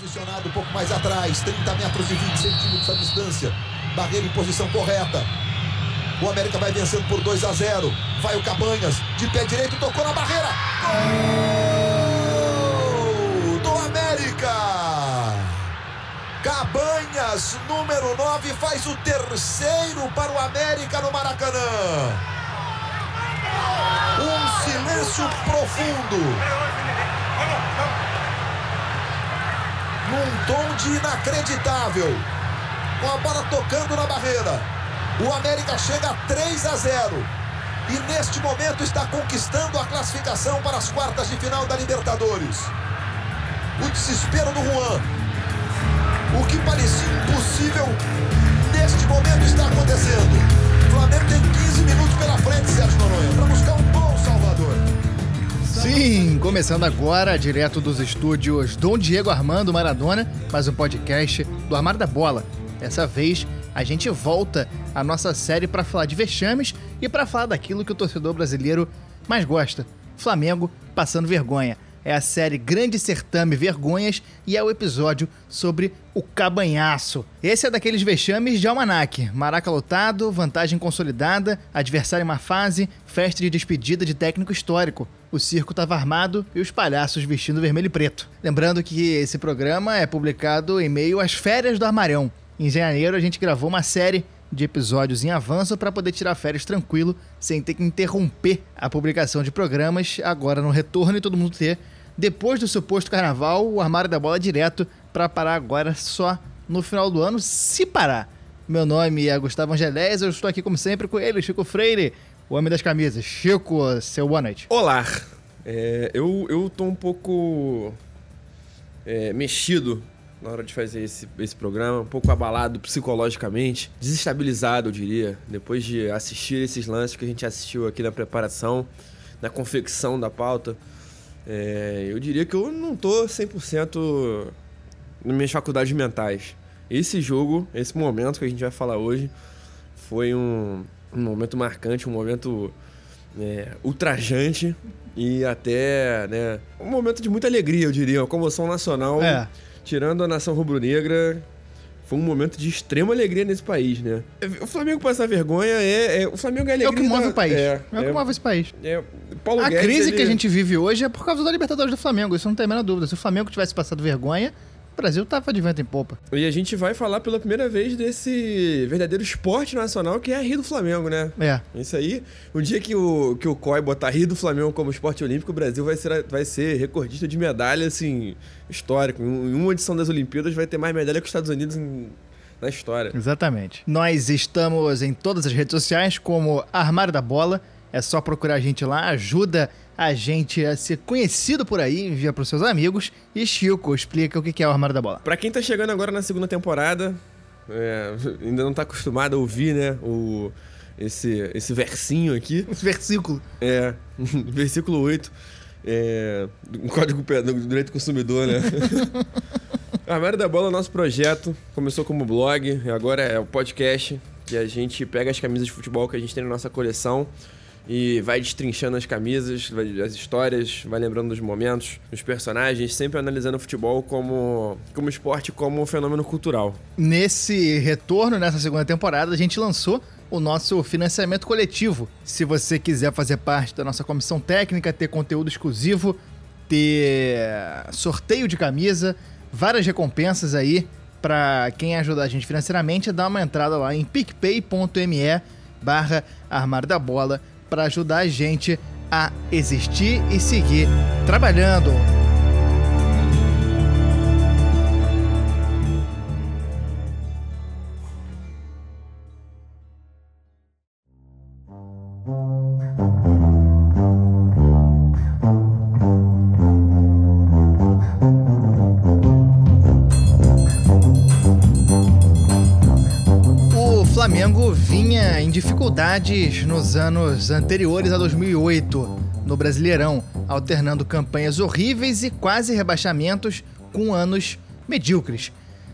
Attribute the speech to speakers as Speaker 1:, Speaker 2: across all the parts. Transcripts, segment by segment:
Speaker 1: Posicionado um pouco mais atrás, 30 metros e 20 centímetros a distância. Barreira em posição correta. O América vai vencendo por 2 a 0. Vai o Cabanhas, de pé direito, tocou na barreira. Gol do América! Cabanhas, número 9, faz o terceiro para o América no Maracanã. Um silêncio profundo. Num tom de inacreditável. Com a bola tocando na barreira. O América chega a 3 a 0. E neste momento está conquistando a classificação para as quartas de final da Libertadores. O desespero do Juan. O que parecia impossível, neste momento está acontecendo. O Flamengo tem 15 minutos pela frente, Sérgio Noronha, para buscar um bom Salvador.
Speaker 2: Sim, começando agora, direto dos estúdios Dom Diego Armando Maradona, mais um podcast do Armário da Bola. Dessa vez, a gente volta à nossa série para falar de vexames e para falar daquilo que o torcedor brasileiro mais gosta: Flamengo passando vergonha. É a série Grande Certame Vergonhas e é o episódio sobre o cabanhaço. Esse é daqueles vexames de almanac. Maraca lotado, vantagem consolidada, adversário em uma fase, festa de despedida de técnico histórico. O circo estava armado e os palhaços vestindo vermelho e preto. Lembrando que esse programa é publicado em meio às férias do Armarião. Em janeiro a gente gravou uma série de episódios em avanço para poder tirar férias tranquilo, sem ter que interromper a publicação de programas, agora no retorno e todo mundo ter, depois do suposto carnaval, o armário da bola direto para parar agora só no final do ano, se parar. Meu nome é Gustavo Angelés, eu estou aqui como sempre com ele, Chico Freire, o homem das camisas. Chico, seu boa noite.
Speaker 3: Olá, é, eu, eu tô um pouco é, mexido na hora de fazer esse, esse programa, um pouco abalado psicologicamente, desestabilizado, eu diria, depois de assistir esses lances que a gente assistiu aqui na preparação, na confecção da pauta. É, eu diria que eu não tô 100% nas minhas faculdades mentais. Esse jogo, esse momento que a gente vai falar hoje, foi um, um momento marcante, um momento é, ultrajante e até né, um momento de muita alegria, eu diria, uma comoção nacional.
Speaker 2: É.
Speaker 3: Tirando a nação rubro-negra, foi um momento de extrema alegria nesse país, né? O Flamengo passar vergonha é, é o Flamengo é a
Speaker 2: É
Speaker 3: alegria
Speaker 2: o que move
Speaker 3: da-
Speaker 2: o país.
Speaker 3: É,
Speaker 2: É, o que move esse país.
Speaker 3: é, Paulo
Speaker 2: A
Speaker 3: Guedes,
Speaker 2: crise
Speaker 3: ele-
Speaker 2: que a gente vive hoje é por causa da Libertadores do Flamengo, isso não tem a menor dúvida. Se o Flamengo tivesse passado vergonha, Brasil tava de vento em popa.
Speaker 3: E a gente vai falar pela primeira vez desse verdadeiro esporte nacional que é a Rio do Flamengo, né?
Speaker 2: É.
Speaker 3: Isso aí, o dia que o, que o COI botar Rio do Flamengo como esporte olímpico, o Brasil vai ser, vai ser recordista de medalha, assim, histórico. Em uma edição das Olimpíadas vai ter mais medalha que os Estados Unidos em- na história.
Speaker 2: Exatamente. Nós estamos em todas as redes sociais como Armário da Bola. É só procurar a gente lá, ajuda a gente a ser conhecido por aí, envia para os seus amigos. E Chico, explica o que é o Armário da Bola.
Speaker 3: Pra quem tá chegando agora na segunda temporada, é, ainda não tá acostumado a ouvir, né, o, esse, esse versinho aqui.
Speaker 2: Esse versículo.
Speaker 3: É, versículo 8. É, um código do direito do consumidor, né? Armário da Bola é o nosso projeto. Começou como blog, e agora é o podcast. Que a gente pega as camisas de futebol que a gente tem na nossa coleção e vai destrinchando as camisas, as histórias, vai lembrando dos momentos, dos personagens, sempre analisando o futebol como, como esporte, como um fenômeno cultural.
Speaker 2: Nesse retorno, nessa segunda temporada, a gente lançou o nosso financiamento coletivo. Se você quiser fazer parte da nossa comissão técnica, ter conteúdo exclusivo, ter sorteio de camisa, várias recompensas aí para quem ajudar a gente financeiramente, dá uma entrada lá em picpay.me barra armário da bola para ajudar a gente a existir e seguir trabalhando. Dificuldades nos anos anteriores a 2008 no Brasileirão, alternando campanhas horríveis e quase rebaixamentos com anos medíocres.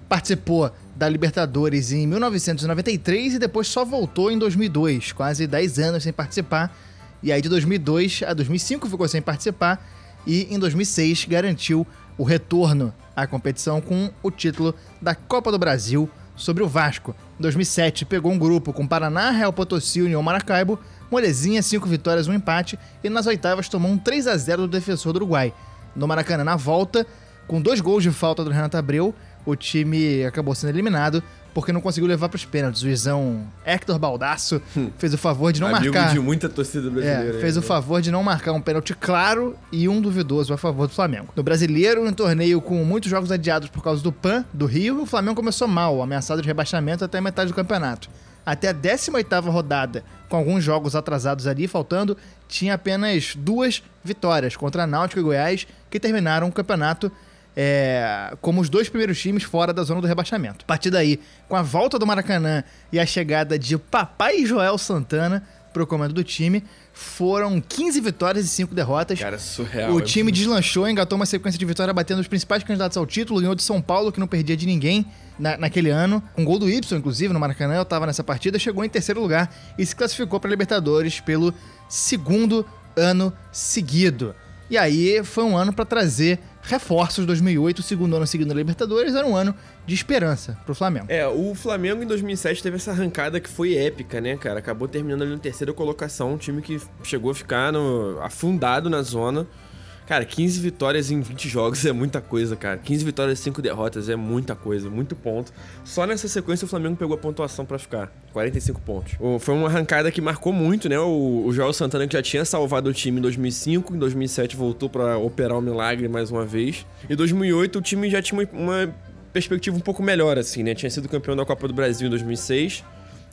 Speaker 2: Participou da Libertadores em 1993 e depois só voltou em 2002, quase 10 anos sem participar. E aí de 2002 a 2005 ficou sem participar e em 2006 garantiu o retorno à competição com o título da Copa do Brasil sobre o Vasco. Em 2007, pegou um grupo com Paraná, Real Potosí União Maracaibo, molezinha, 5 vitórias, um empate, e nas oitavas tomou um 3 a 0 do defensor do Uruguai. No Maracanã, na volta, com dois gols de falta do Renato Abreu, o time acabou sendo eliminado porque não conseguiu levar para os pênaltis. O Juizão Hector Baldasso fez o favor de não
Speaker 3: Amigo
Speaker 2: marcar.
Speaker 3: de muita torcida brasileira.
Speaker 2: É, fez
Speaker 3: aí,
Speaker 2: o
Speaker 3: né?
Speaker 2: favor de não marcar um pênalti claro e um duvidoso a favor do Flamengo. No Brasileiro, um torneio com muitos jogos adiados por causa do PAN do Rio, o Flamengo começou mal, ameaçado de rebaixamento até a metade do campeonato. Até a 18ª rodada, com alguns jogos atrasados ali faltando, tinha apenas duas vitórias contra Náutico e Goiás, que terminaram o campeonato é, como os dois primeiros times fora da zona do rebaixamento. A partir daí, com a volta do Maracanã e a chegada de Papai Joel Santana para o comando do time, foram 15 vitórias e 5 derrotas.
Speaker 3: Cara, surreal.
Speaker 2: o time deslanchou, engatou uma sequência de vitória batendo os principais candidatos ao título, ganhou de São Paulo, que não perdia de ninguém na- naquele ano. Um gol do Y, inclusive, no Maracanã, eu estava nessa partida, chegou em terceiro lugar e se classificou para Libertadores pelo segundo ano seguido. E aí foi um ano para trazer reforços. 2008, o segundo ano seguido na Libertadores, era um ano de esperança pro Flamengo.
Speaker 3: É, o Flamengo em 2007 teve essa arrancada que foi épica, né, cara? Acabou terminando ali na terceira colocação, um time que chegou a ficar no- afundado na zona. Cara, 15 vitórias em 20 jogos é muita coisa, cara. 15 vitórias e 5 derrotas é muita coisa, muito ponto. Só nessa sequência o Flamengo pegou a pontuação pra ficar, 45 pontos. Foi uma arrancada que marcou muito, né? O, o Joel Santana que já tinha salvado o time em 2005, em 2007 voltou pra operar o milagre mais uma vez. Em 2008 o time já tinha uma, uma perspectiva um pouco melhor, assim, né? Tinha sido campeão da Copa do Brasil em 2006,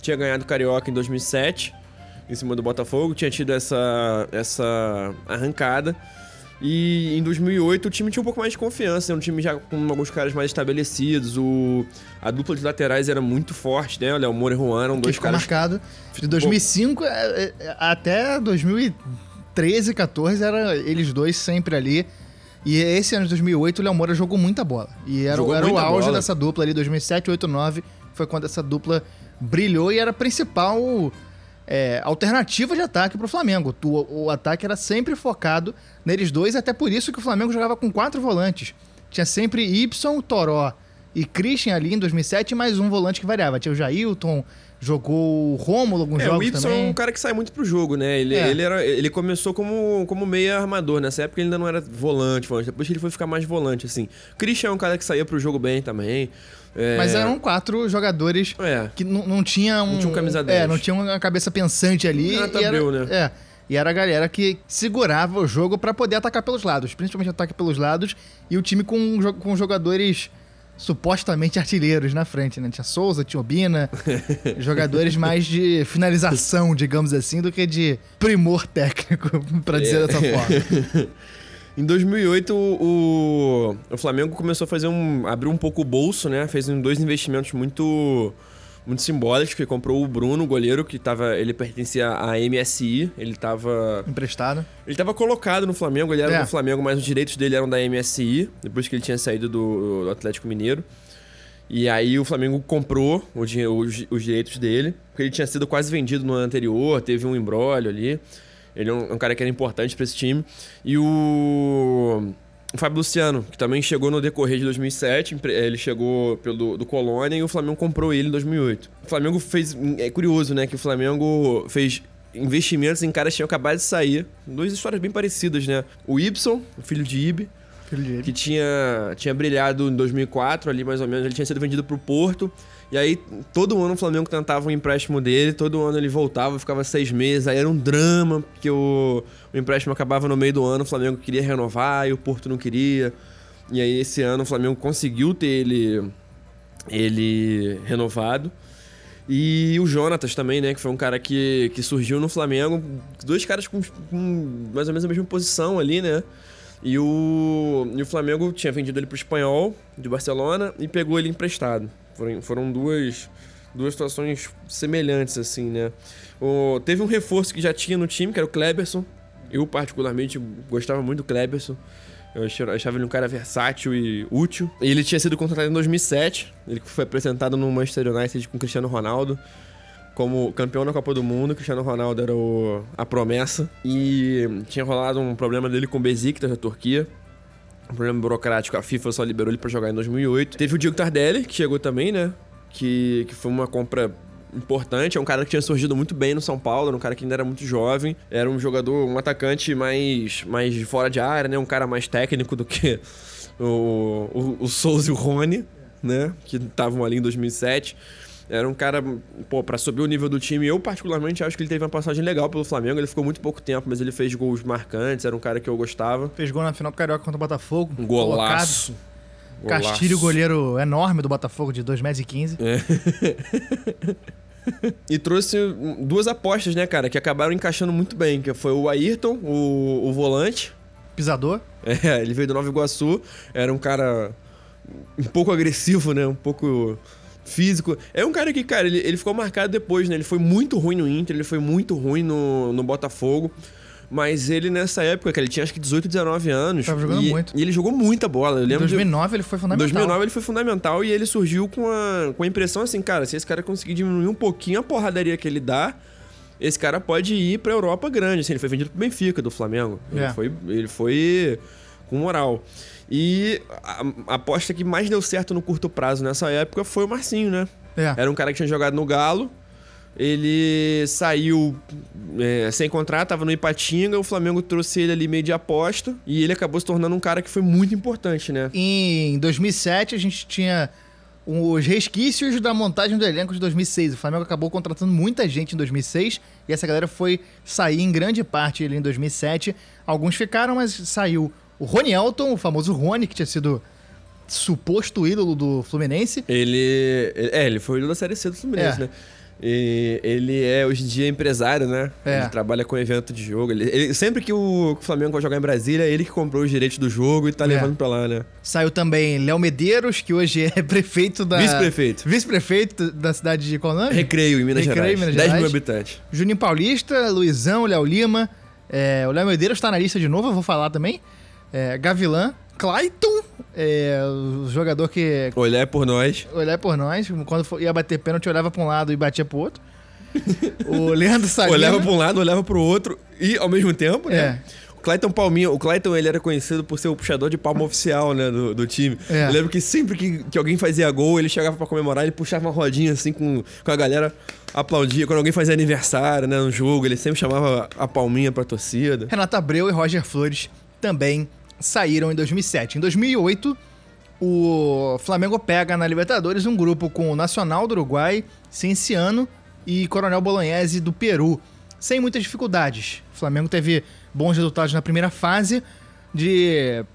Speaker 3: tinha ganhado o Carioca em 2007, em cima do Botafogo, tinha tido essa, essa arrancada. E em 2008 o time tinha um pouco mais de confiança, né? um time já com alguns caras mais estabelecidos, o, a dupla de laterais era muito forte, né? O Léo Moura e Juan eram dois
Speaker 2: ficou
Speaker 3: caras...
Speaker 2: marcado de 2005 é, é, até 2013, 14, era eles dois sempre ali. E esse ano de 2008, o Léo Moura jogou muita bola. E era,
Speaker 3: Jogou
Speaker 2: era o auge
Speaker 3: bola.
Speaker 2: dessa dupla ali, 2007, 8, 9, foi quando essa dupla brilhou e era a principal é, alternativa de ataque pro Flamengo. O, o ataque era sempre focado neles dois, até por isso que o Flamengo jogava com quatro volantes. Tinha sempre Y, Toró e Christian ali em 2007, mais um volante que variava. Tinha o Jailton, jogou o Rômulo alguns
Speaker 3: É, o
Speaker 2: jogos
Speaker 3: Y é
Speaker 2: também.
Speaker 3: um cara que sai muito pro jogo, né? Ele,
Speaker 2: É.
Speaker 3: ele, era, ele começou como, como meia armador. Nessa época ele ainda não era volante, volante. Depois ele foi ficar mais volante, assim. Christian é um cara que saía pro jogo bem também. É,
Speaker 2: Mas eram quatro jogadores
Speaker 3: É.
Speaker 2: que não, tinha um.
Speaker 3: Não tinha um camisa
Speaker 2: É,
Speaker 3: 10.
Speaker 2: não tinha uma cabeça pensante ali.
Speaker 3: Renato
Speaker 2: e era,
Speaker 3: Abreu, né?
Speaker 2: É. E era a galera que segurava o jogo pra poder atacar pelos lados, principalmente ataque pelos lados, e o time com, com jogadores supostamente artilheiros na frente, né? Tinha Souza, tinha Obina, jogadores mais de finalização, digamos assim, do que de primor técnico, pra dizer dessa forma.
Speaker 3: Em 2008, o, o Flamengo começou a fazer um. abriu um pouco o bolso, né? Fez dois investimentos muito. muito simbólicos, que comprou o Bruno, o goleiro, que tava. Ele pertencia à MSI, ele tava.
Speaker 2: Emprestado.
Speaker 3: Ele tava colocado no Flamengo, ele era
Speaker 2: É.
Speaker 3: do Flamengo, mas os direitos dele eram da MSI, depois que ele tinha saído do, do Atlético Mineiro. E aí o Flamengo comprou o os, os direitos dele, porque ele tinha sido quase vendido no ano anterior, teve um embrólio ali. Ele é um, um cara que era importante pra esse time. E o, o Fábio Luciano, que também chegou no decorrer de 2007, empre- ele chegou pelo do Colônia e o Flamengo comprou ele em 2008. O Flamengo fez. É curioso, né? Que o Flamengo fez investimentos em caras que tinham acabado de sair. Duas histórias bem parecidas, né? O Y, o filho de Ibe,
Speaker 2: Filho de
Speaker 3: que tinha, tinha brilhado em 2004 ali mais ou menos, ele tinha sido vendido pro Porto. E aí, todo ano o Flamengo tentava um empréstimo dele, todo ano ele voltava, ficava seis meses, aí era um drama, porque o, o empréstimo acabava no meio do ano, o Flamengo queria renovar e o Porto não queria. E aí, esse ano, o Flamengo conseguiu ter ele, ele renovado. E o Jonatas também, né? Que foi um cara que, que surgiu no Flamengo. Dois caras com, com mais ou menos a mesma posição ali, né? E o, e o Flamengo tinha vendido ele pro espanhol de Barcelona e pegou ele emprestado. Foram, foram duas, duas situações semelhantes, assim, né? O, teve um reforço que já tinha no time, que era o Kleberson. Eu, particularmente, gostava muito do Kleberson. Eu achava ele um cara versátil e útil. Ele tinha sido contratado em 2007. Ele foi apresentado no Manchester United com Cristiano Ronaldo como campeão da Copa do Mundo. Cristiano Ronaldo era o- a promessa. E tinha rolado um problema dele com o Besiktas da Turquia. Um problema burocrático, a FIFA só liberou ele pra jogar em 2008. Teve o Diego Tardelli, que chegou também, né? Que, que foi uma compra importante. É um cara que tinha surgido muito bem no São Paulo, era um cara que ainda era muito jovem. Era um jogador, um atacante mais, mais fora de área, né? Um cara mais técnico do que o, o, o Souza e o Rony, né? Que estavam ali em 2007. Era um cara, pô, pra subir o nível do time. Eu, particularmente, acho que ele teve uma passagem legal pelo Flamengo. Ele ficou muito pouco tempo, mas ele fez gols marcantes. Era um cara que eu gostava.
Speaker 2: Fez gol na final do Carioca contra o Botafogo.
Speaker 3: Um golaço.
Speaker 2: Colocado. Castilho, goleiro enorme do Botafogo, de 2,15 metros.
Speaker 3: É. e trouxe duas apostas, né, cara, que acabaram encaixando muito bem. Que foi o Ayrton, o, o volante.
Speaker 2: Pisador.
Speaker 3: É, ele veio do Nova Iguaçu. Era um cara um pouco agressivo, né? Um pouco físico. É um cara que, cara, ele, ele ficou marcado depois, né? Ele foi muito ruim no Inter, ele foi muito ruim no, no Botafogo. Mas ele, nessa época, que ele tinha acho que 18, 19 anos.
Speaker 2: Tava jogando
Speaker 3: e,
Speaker 2: muito.
Speaker 3: E ele jogou muita bola. Eu
Speaker 2: Em
Speaker 3: lembro
Speaker 2: 2009
Speaker 3: de...
Speaker 2: ele foi fundamental.
Speaker 3: 2009 ele foi fundamental e ele surgiu com a, com a impressão assim, cara, se esse cara conseguir diminuir um pouquinho a porradaria que ele dá, esse cara pode ir pra Europa grande. Assim, ele foi vendido pro Benfica, do Flamengo. Ele,
Speaker 2: É.
Speaker 3: foi, ele foi com moral. E a, aposta que mais deu certo no curto prazo nessa época foi o Marcinho, né?
Speaker 2: É.
Speaker 3: Era um cara que tinha jogado no Galo. Ele saiu é, sem contrato, tava no Ipatinga. O Flamengo trouxe ele ali meio de aposta. E ele acabou se tornando um cara que foi muito importante, né?
Speaker 2: Em 2007 a gente tinha os resquícios da montagem do elenco de 2006. O Flamengo acabou contratando muita gente em 2006 e essa galera foi sair em grande parte ali em 2007. Alguns ficaram, mas saiu o Rony Elton, o famoso Rony, que tinha sido suposto ídolo do Fluminense.
Speaker 3: Ele, É, ele foi o ídolo da Série C do Fluminense,
Speaker 2: É.
Speaker 3: né? E ele é hoje em dia empresário, né?
Speaker 2: É.
Speaker 3: Ele trabalha com evento de jogo. Ele, ele- sempre que o Flamengo vai jogar em Brasília, é ele que comprou os direitos do jogo e tá
Speaker 2: É.
Speaker 3: levando pra lá, né?
Speaker 2: Saiu também Léo Medeiros, que hoje é prefeito da.
Speaker 3: Vice-prefeito.
Speaker 2: Vice-prefeito da cidade de qual nome?
Speaker 3: Recreio em Minas
Speaker 2: Recreio,
Speaker 3: Gerais.
Speaker 2: Minas
Speaker 3: 10 mil habitantes.
Speaker 2: Juninho Paulista, Luizão, Léo Lima. é, o Léo Medeiros tá na lista de novo, eu vou falar também. É, Gavilã, Clayton, é, o jogador que
Speaker 3: Olhar por nós.
Speaker 2: olhava por nós, quando for- ia bater pênalti, olhava pra um lado e batia pro outro. o Leandro Salino.
Speaker 3: Olhava pra um lado, olhava pro outro e ao mesmo tempo, né?
Speaker 2: É.
Speaker 3: O Clayton Palminha, o Clayton ele era conhecido por ser o puxador de palma oficial, né, do, do time.
Speaker 2: É.
Speaker 3: Eu lembro que sempre que, que alguém fazia gol, ele chegava pra comemorar, ele puxava uma rodinha assim com, com a galera, aplaudia. Quando alguém fazia aniversário, né, no jogo, ele sempre chamava a palminha pra torcida.
Speaker 2: Renata Abreu e Roger Flores também saíram em 2007. Em 2008, o Flamengo pega na Libertadores um grupo com o Nacional do Uruguai, Cienciano e Coronel Bolognese do Peru, sem muitas dificuldades. O Flamengo teve bons resultados na primeira fase. De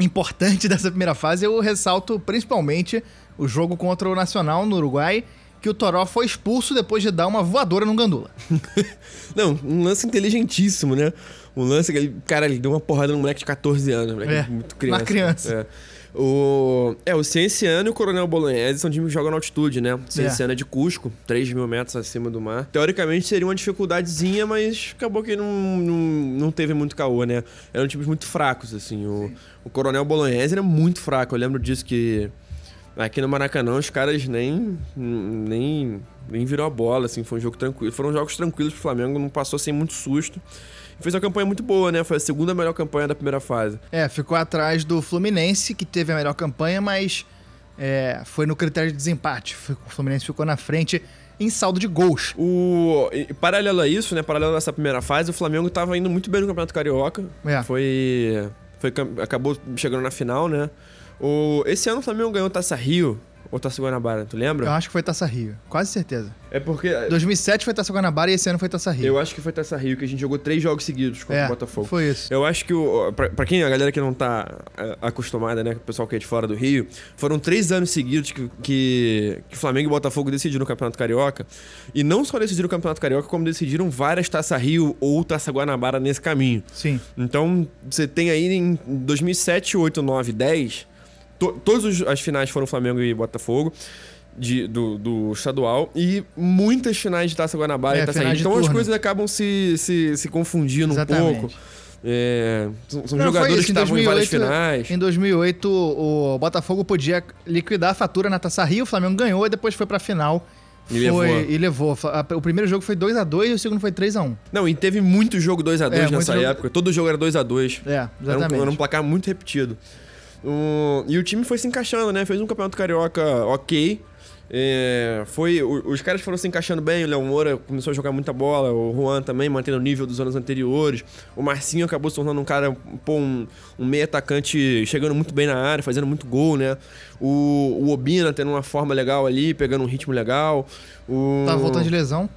Speaker 2: importante dessa primeira fase, eu ressalto principalmente o jogo contra o Nacional no Uruguai, que o Toró foi expulso depois de dar uma voadora no Gandula.
Speaker 3: Não, um lance inteligentíssimo, né? Um lance que ele, cara, ele deu uma porrada no moleque de 14 anos, moleque
Speaker 2: É,
Speaker 3: muito criança.
Speaker 2: uma criança.
Speaker 3: É. O, é, o Cienciano e o Coronel Bolognese são times que jogam na altitude, né? O Cienciano é. de Cusco, 3 mil metros acima do mar. Teoricamente seria uma dificuldadezinha, mas acabou que não, não, não teve muito caô, né? Eram times muito fracos, assim. O, o Coronel Bolognese era muito fraco. Eu lembro disso que aqui no Maracanã os caras nem, nem, nem virou a bola, assim. Foi um jogo tranquilo. Foram jogos tranquilos pro Flamengo, não passou sem muito susto. Fez uma campanha muito boa, né? Foi a segunda melhor campanha da primeira fase.
Speaker 2: É, ficou atrás do Fluminense, que teve a melhor campanha, mas é, foi no critério de desempate. O Fluminense ficou na frente em saldo de gols.
Speaker 3: O, e paralelo a isso, né? Paralelo a essa primeira fase, o Flamengo tava indo muito bem no Campeonato Carioca.
Speaker 2: É.
Speaker 3: Foi, foi. Acabou chegando na final, né? O, esse ano o Flamengo ganhou Taça Rio ou Taça Guanabara, tu
Speaker 2: Eu
Speaker 3: lembra?
Speaker 2: acho que foi Taça Rio, quase certeza.
Speaker 3: É porque.
Speaker 2: 2007 foi Taça Guanabara e esse ano foi Taça Rio.
Speaker 3: Eu acho que foi Taça Rio, que a gente jogou três jogos seguidos contra
Speaker 2: é,
Speaker 3: o Botafogo.
Speaker 2: foi isso.
Speaker 3: Eu acho que, o, pra, pra quem, a galera que não tá é, acostumada, né, com o pessoal que é de fora do Rio, foram três anos seguidos que, que, que Flamengo e Botafogo decidiram o Campeonato Carioca. E não só decidiram o Campeonato Carioca, como decidiram várias Taça Rio ou Taça Guanabara nesse caminho.
Speaker 2: Sim.
Speaker 3: Então, você tem aí em 2007, 8, 9, 10, to, todas as finais foram Flamengo e Botafogo. de- do, do estadual e muitas finais de Taça Guanabara
Speaker 2: É,
Speaker 3: e Taça Rio. Então as
Speaker 2: turno.
Speaker 3: coisas acabam se, se, se confundindo
Speaker 2: Exatamente.
Speaker 3: um pouco. É, são são
Speaker 2: Não,
Speaker 3: jogadores que
Speaker 2: em
Speaker 3: estavam em várias
Speaker 2: 2008,
Speaker 3: finais.
Speaker 2: Em 2008, o Botafogo podia liquidar a fatura na Taça Rio, o Flamengo ganhou e depois foi pra final
Speaker 3: E
Speaker 2: foi,
Speaker 3: levou.
Speaker 2: e levou. O primeiro jogo foi 2 a 2 e o segundo foi 3 a 1
Speaker 3: Não, e teve muito jogo 2x2
Speaker 2: É,
Speaker 3: nessa
Speaker 2: jogo-
Speaker 3: época. Todo jogo era 2x2.
Speaker 2: É,
Speaker 3: Era um,
Speaker 2: exatamente.
Speaker 3: era um placar muito repetido. Um, e o time foi se encaixando, né? Fez um campeonato carioca ok. É, foi, os caras foram se encaixando bem. O Léo Moura começou a jogar muita bola. O Juan também, mantendo o nível dos anos anteriores. O Marcinho acabou se tornando um cara, pô, um, um meio atacante chegando muito bem na área, fazendo muito gol, né? O, o Obina tendo uma forma legal ali, pegando um ritmo legal. O,
Speaker 2: Tava voltando de lesão.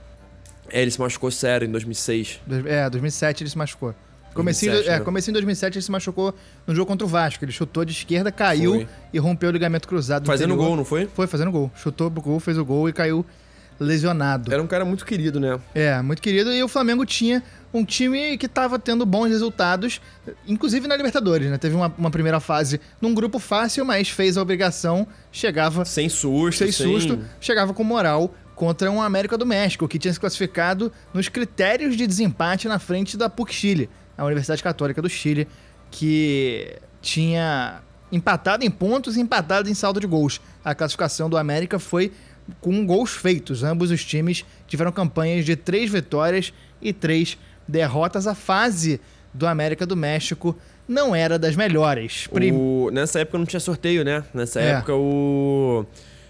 Speaker 3: É, ele se machucou sério em 2006.
Speaker 2: Dois- É, 2007 ele se machucou. Comecinho,
Speaker 3: 2007,
Speaker 2: é,
Speaker 3: né?
Speaker 2: comecinho de 2007 ele se machucou no jogo contra o Vasco. Ele chutou de esquerda, caiu
Speaker 3: Foi.
Speaker 2: e rompeu o ligamento cruzado. do
Speaker 3: Fazendo gol, não foi?
Speaker 2: Foi fazendo gol. Chutou pro gol, fez o gol e caiu lesionado.
Speaker 3: Era um cara muito querido, né?
Speaker 2: É, muito querido. E o Flamengo tinha um time que estava tendo bons resultados, inclusive na Libertadores, né? Teve uma, uma primeira fase num grupo fácil, mas fez a obrigação, chegava
Speaker 3: Sem susto,
Speaker 2: sem susto, chegava com moral contra um América do México, que tinha se classificado nos critérios de desempate na frente da PUC Chile, a Universidade Católica do Chile, que tinha empatado em pontos e empatado em saldo de gols. A classificação do América foi com gols feitos. Ambos os times tiveram campanhas de três vitórias e três derrotas. A fase do América do México não era das melhores. Prim-
Speaker 3: O- Nessa época não tinha sorteio, né? Nessa
Speaker 2: É.
Speaker 3: época o.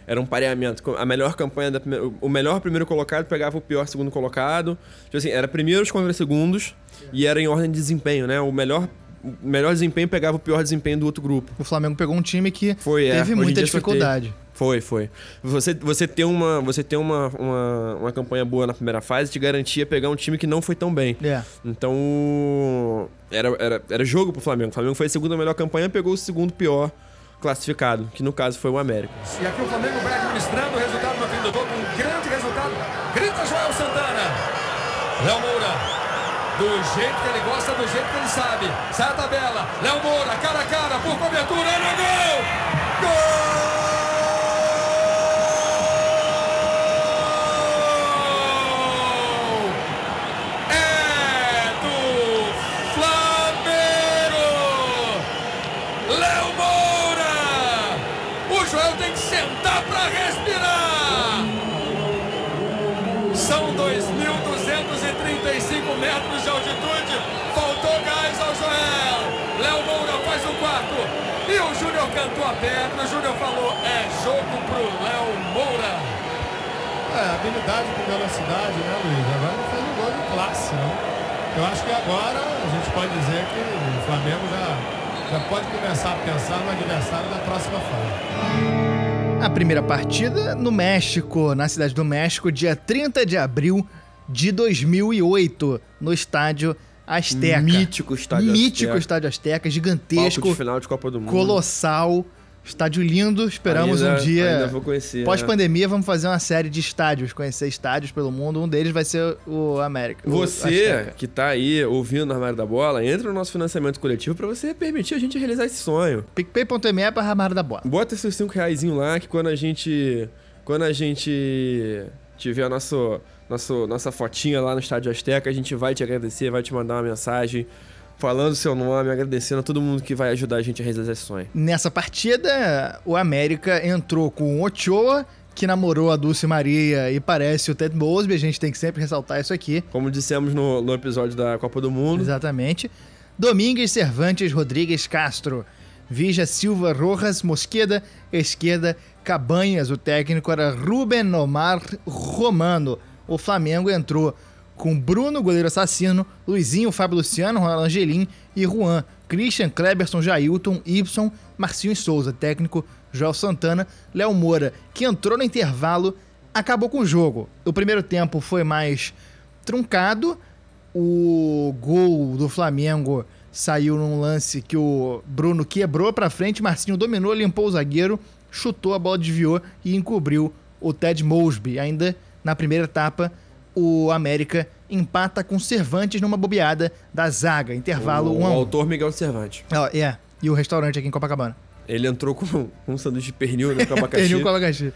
Speaker 3: Era um pareamento. A melhor campanha da. O melhor primeiro colocado pegava o pior segundo colocado. Tipo assim, era primeiros contra segundos e era em ordem de desempenho, né? O melhor, o melhor desempenho pegava o pior desempenho do outro grupo.
Speaker 2: O Flamengo pegou um time que
Speaker 3: Foi, é.
Speaker 2: teve
Speaker 3: Hoje
Speaker 2: muita
Speaker 3: é sorteio.
Speaker 2: dificuldade.
Speaker 3: Foi, foi. Você, você ter, uma, você ter uma, uma, uma campanha boa na primeira fase te garantia pegar um time que não foi tão bem.
Speaker 2: É.
Speaker 3: Então, era, era, era jogo pro Flamengo. O Flamengo foi a segunda melhor campanha, pegou o segundo pior classificado, que no caso foi o América.
Speaker 4: E aqui o Flamengo vai administrando o resultado no fim do jogo. Um grande resultado. Grita Joel Santana. Léo Moura. Do jeito que ele gosta, do jeito que ele sabe. Sai a tabela. Léo Moura, cara a cantou a pedra. O Júnior falou: é jogo pro Léo Moura.
Speaker 5: É, habilidade com velocidade, né, Luiz? Agora ele fez um gol de classe, né? Eu acho que agora a gente pode dizer que o Flamengo já, já pode começar a pensar no adversário da próxima fase.
Speaker 2: A primeira partida no México, na cidade do México, dia 30 de abril de 2008, no estádio Azteca.
Speaker 3: Mítico estádio
Speaker 2: Mítico
Speaker 3: Azteca.
Speaker 2: estádio Azteca,
Speaker 3: Palco
Speaker 2: gigantesco,
Speaker 3: de final de Copa do Mundo.
Speaker 2: colossal, estádio lindo. Esperamos
Speaker 3: Ainda-
Speaker 2: um dia.
Speaker 3: ainda vou conhecer,
Speaker 2: Pós-pandemia, vamos fazer uma série de estádios, conhecer estádios pelo mundo. Um deles vai ser o América. o
Speaker 3: Você
Speaker 2: Azteca.
Speaker 3: que tá aí ouvindo no Armário da Bola, entra no nosso financiamento coletivo pra você permitir a gente realizar esse sonho.
Speaker 2: PicPay.me para Ramar da Bola.
Speaker 3: Bota seus 5 reais lá que quando a gente. Quando a gente tiver a nosso, nosso, nossa fotinha lá no Estádio Azteca, a gente vai te agradecer, vai te mandar uma mensagem falando seu nome, agradecendo a todo mundo que vai ajudar a gente a realizar esse sonho.
Speaker 2: Nessa partida, o América entrou com o Ochoa, que namorou a Dulce Maria e parece o Ted Mosby. A gente tem que sempre ressaltar isso aqui.
Speaker 3: Como dissemos no, no episódio da Copa do Mundo,
Speaker 2: Exatamente. Domingues Cervantes Rodrigues Castro. Vija Silva Rojas Mosqueda, esquerda Cabanhas. O técnico era Ruben Omar Romano. O Flamengo entrou com Bruno, goleiro assassino, Luizinho, Fábio Luciano, Ronaldo Angelim e Juan. Christian, Kleberson, Jailton, Ibson, Marcinho e Souza. Técnico Joel Santana, Léo Moura, que entrou no intervalo, acabou com o jogo. O primeiro tempo foi mais truncado, o gol do Flamengo saiu num lance que o Bruno quebrou pra frente, Marcinho dominou, limpou o zagueiro, chutou, a bola desviou e encobriu o Ted Mosby. Ainda na primeira etapa, o América empata com Cervantes numa bobeada da zaga. Intervalo
Speaker 3: o
Speaker 2: 1 a 1.
Speaker 3: autor Miguel Cervantes.
Speaker 2: Ó, é, e o restaurante aqui em Copacabana.
Speaker 3: Ele entrou com, com um sanduíche de pernil né, com abacaxi.
Speaker 2: Pernil com abacaxi.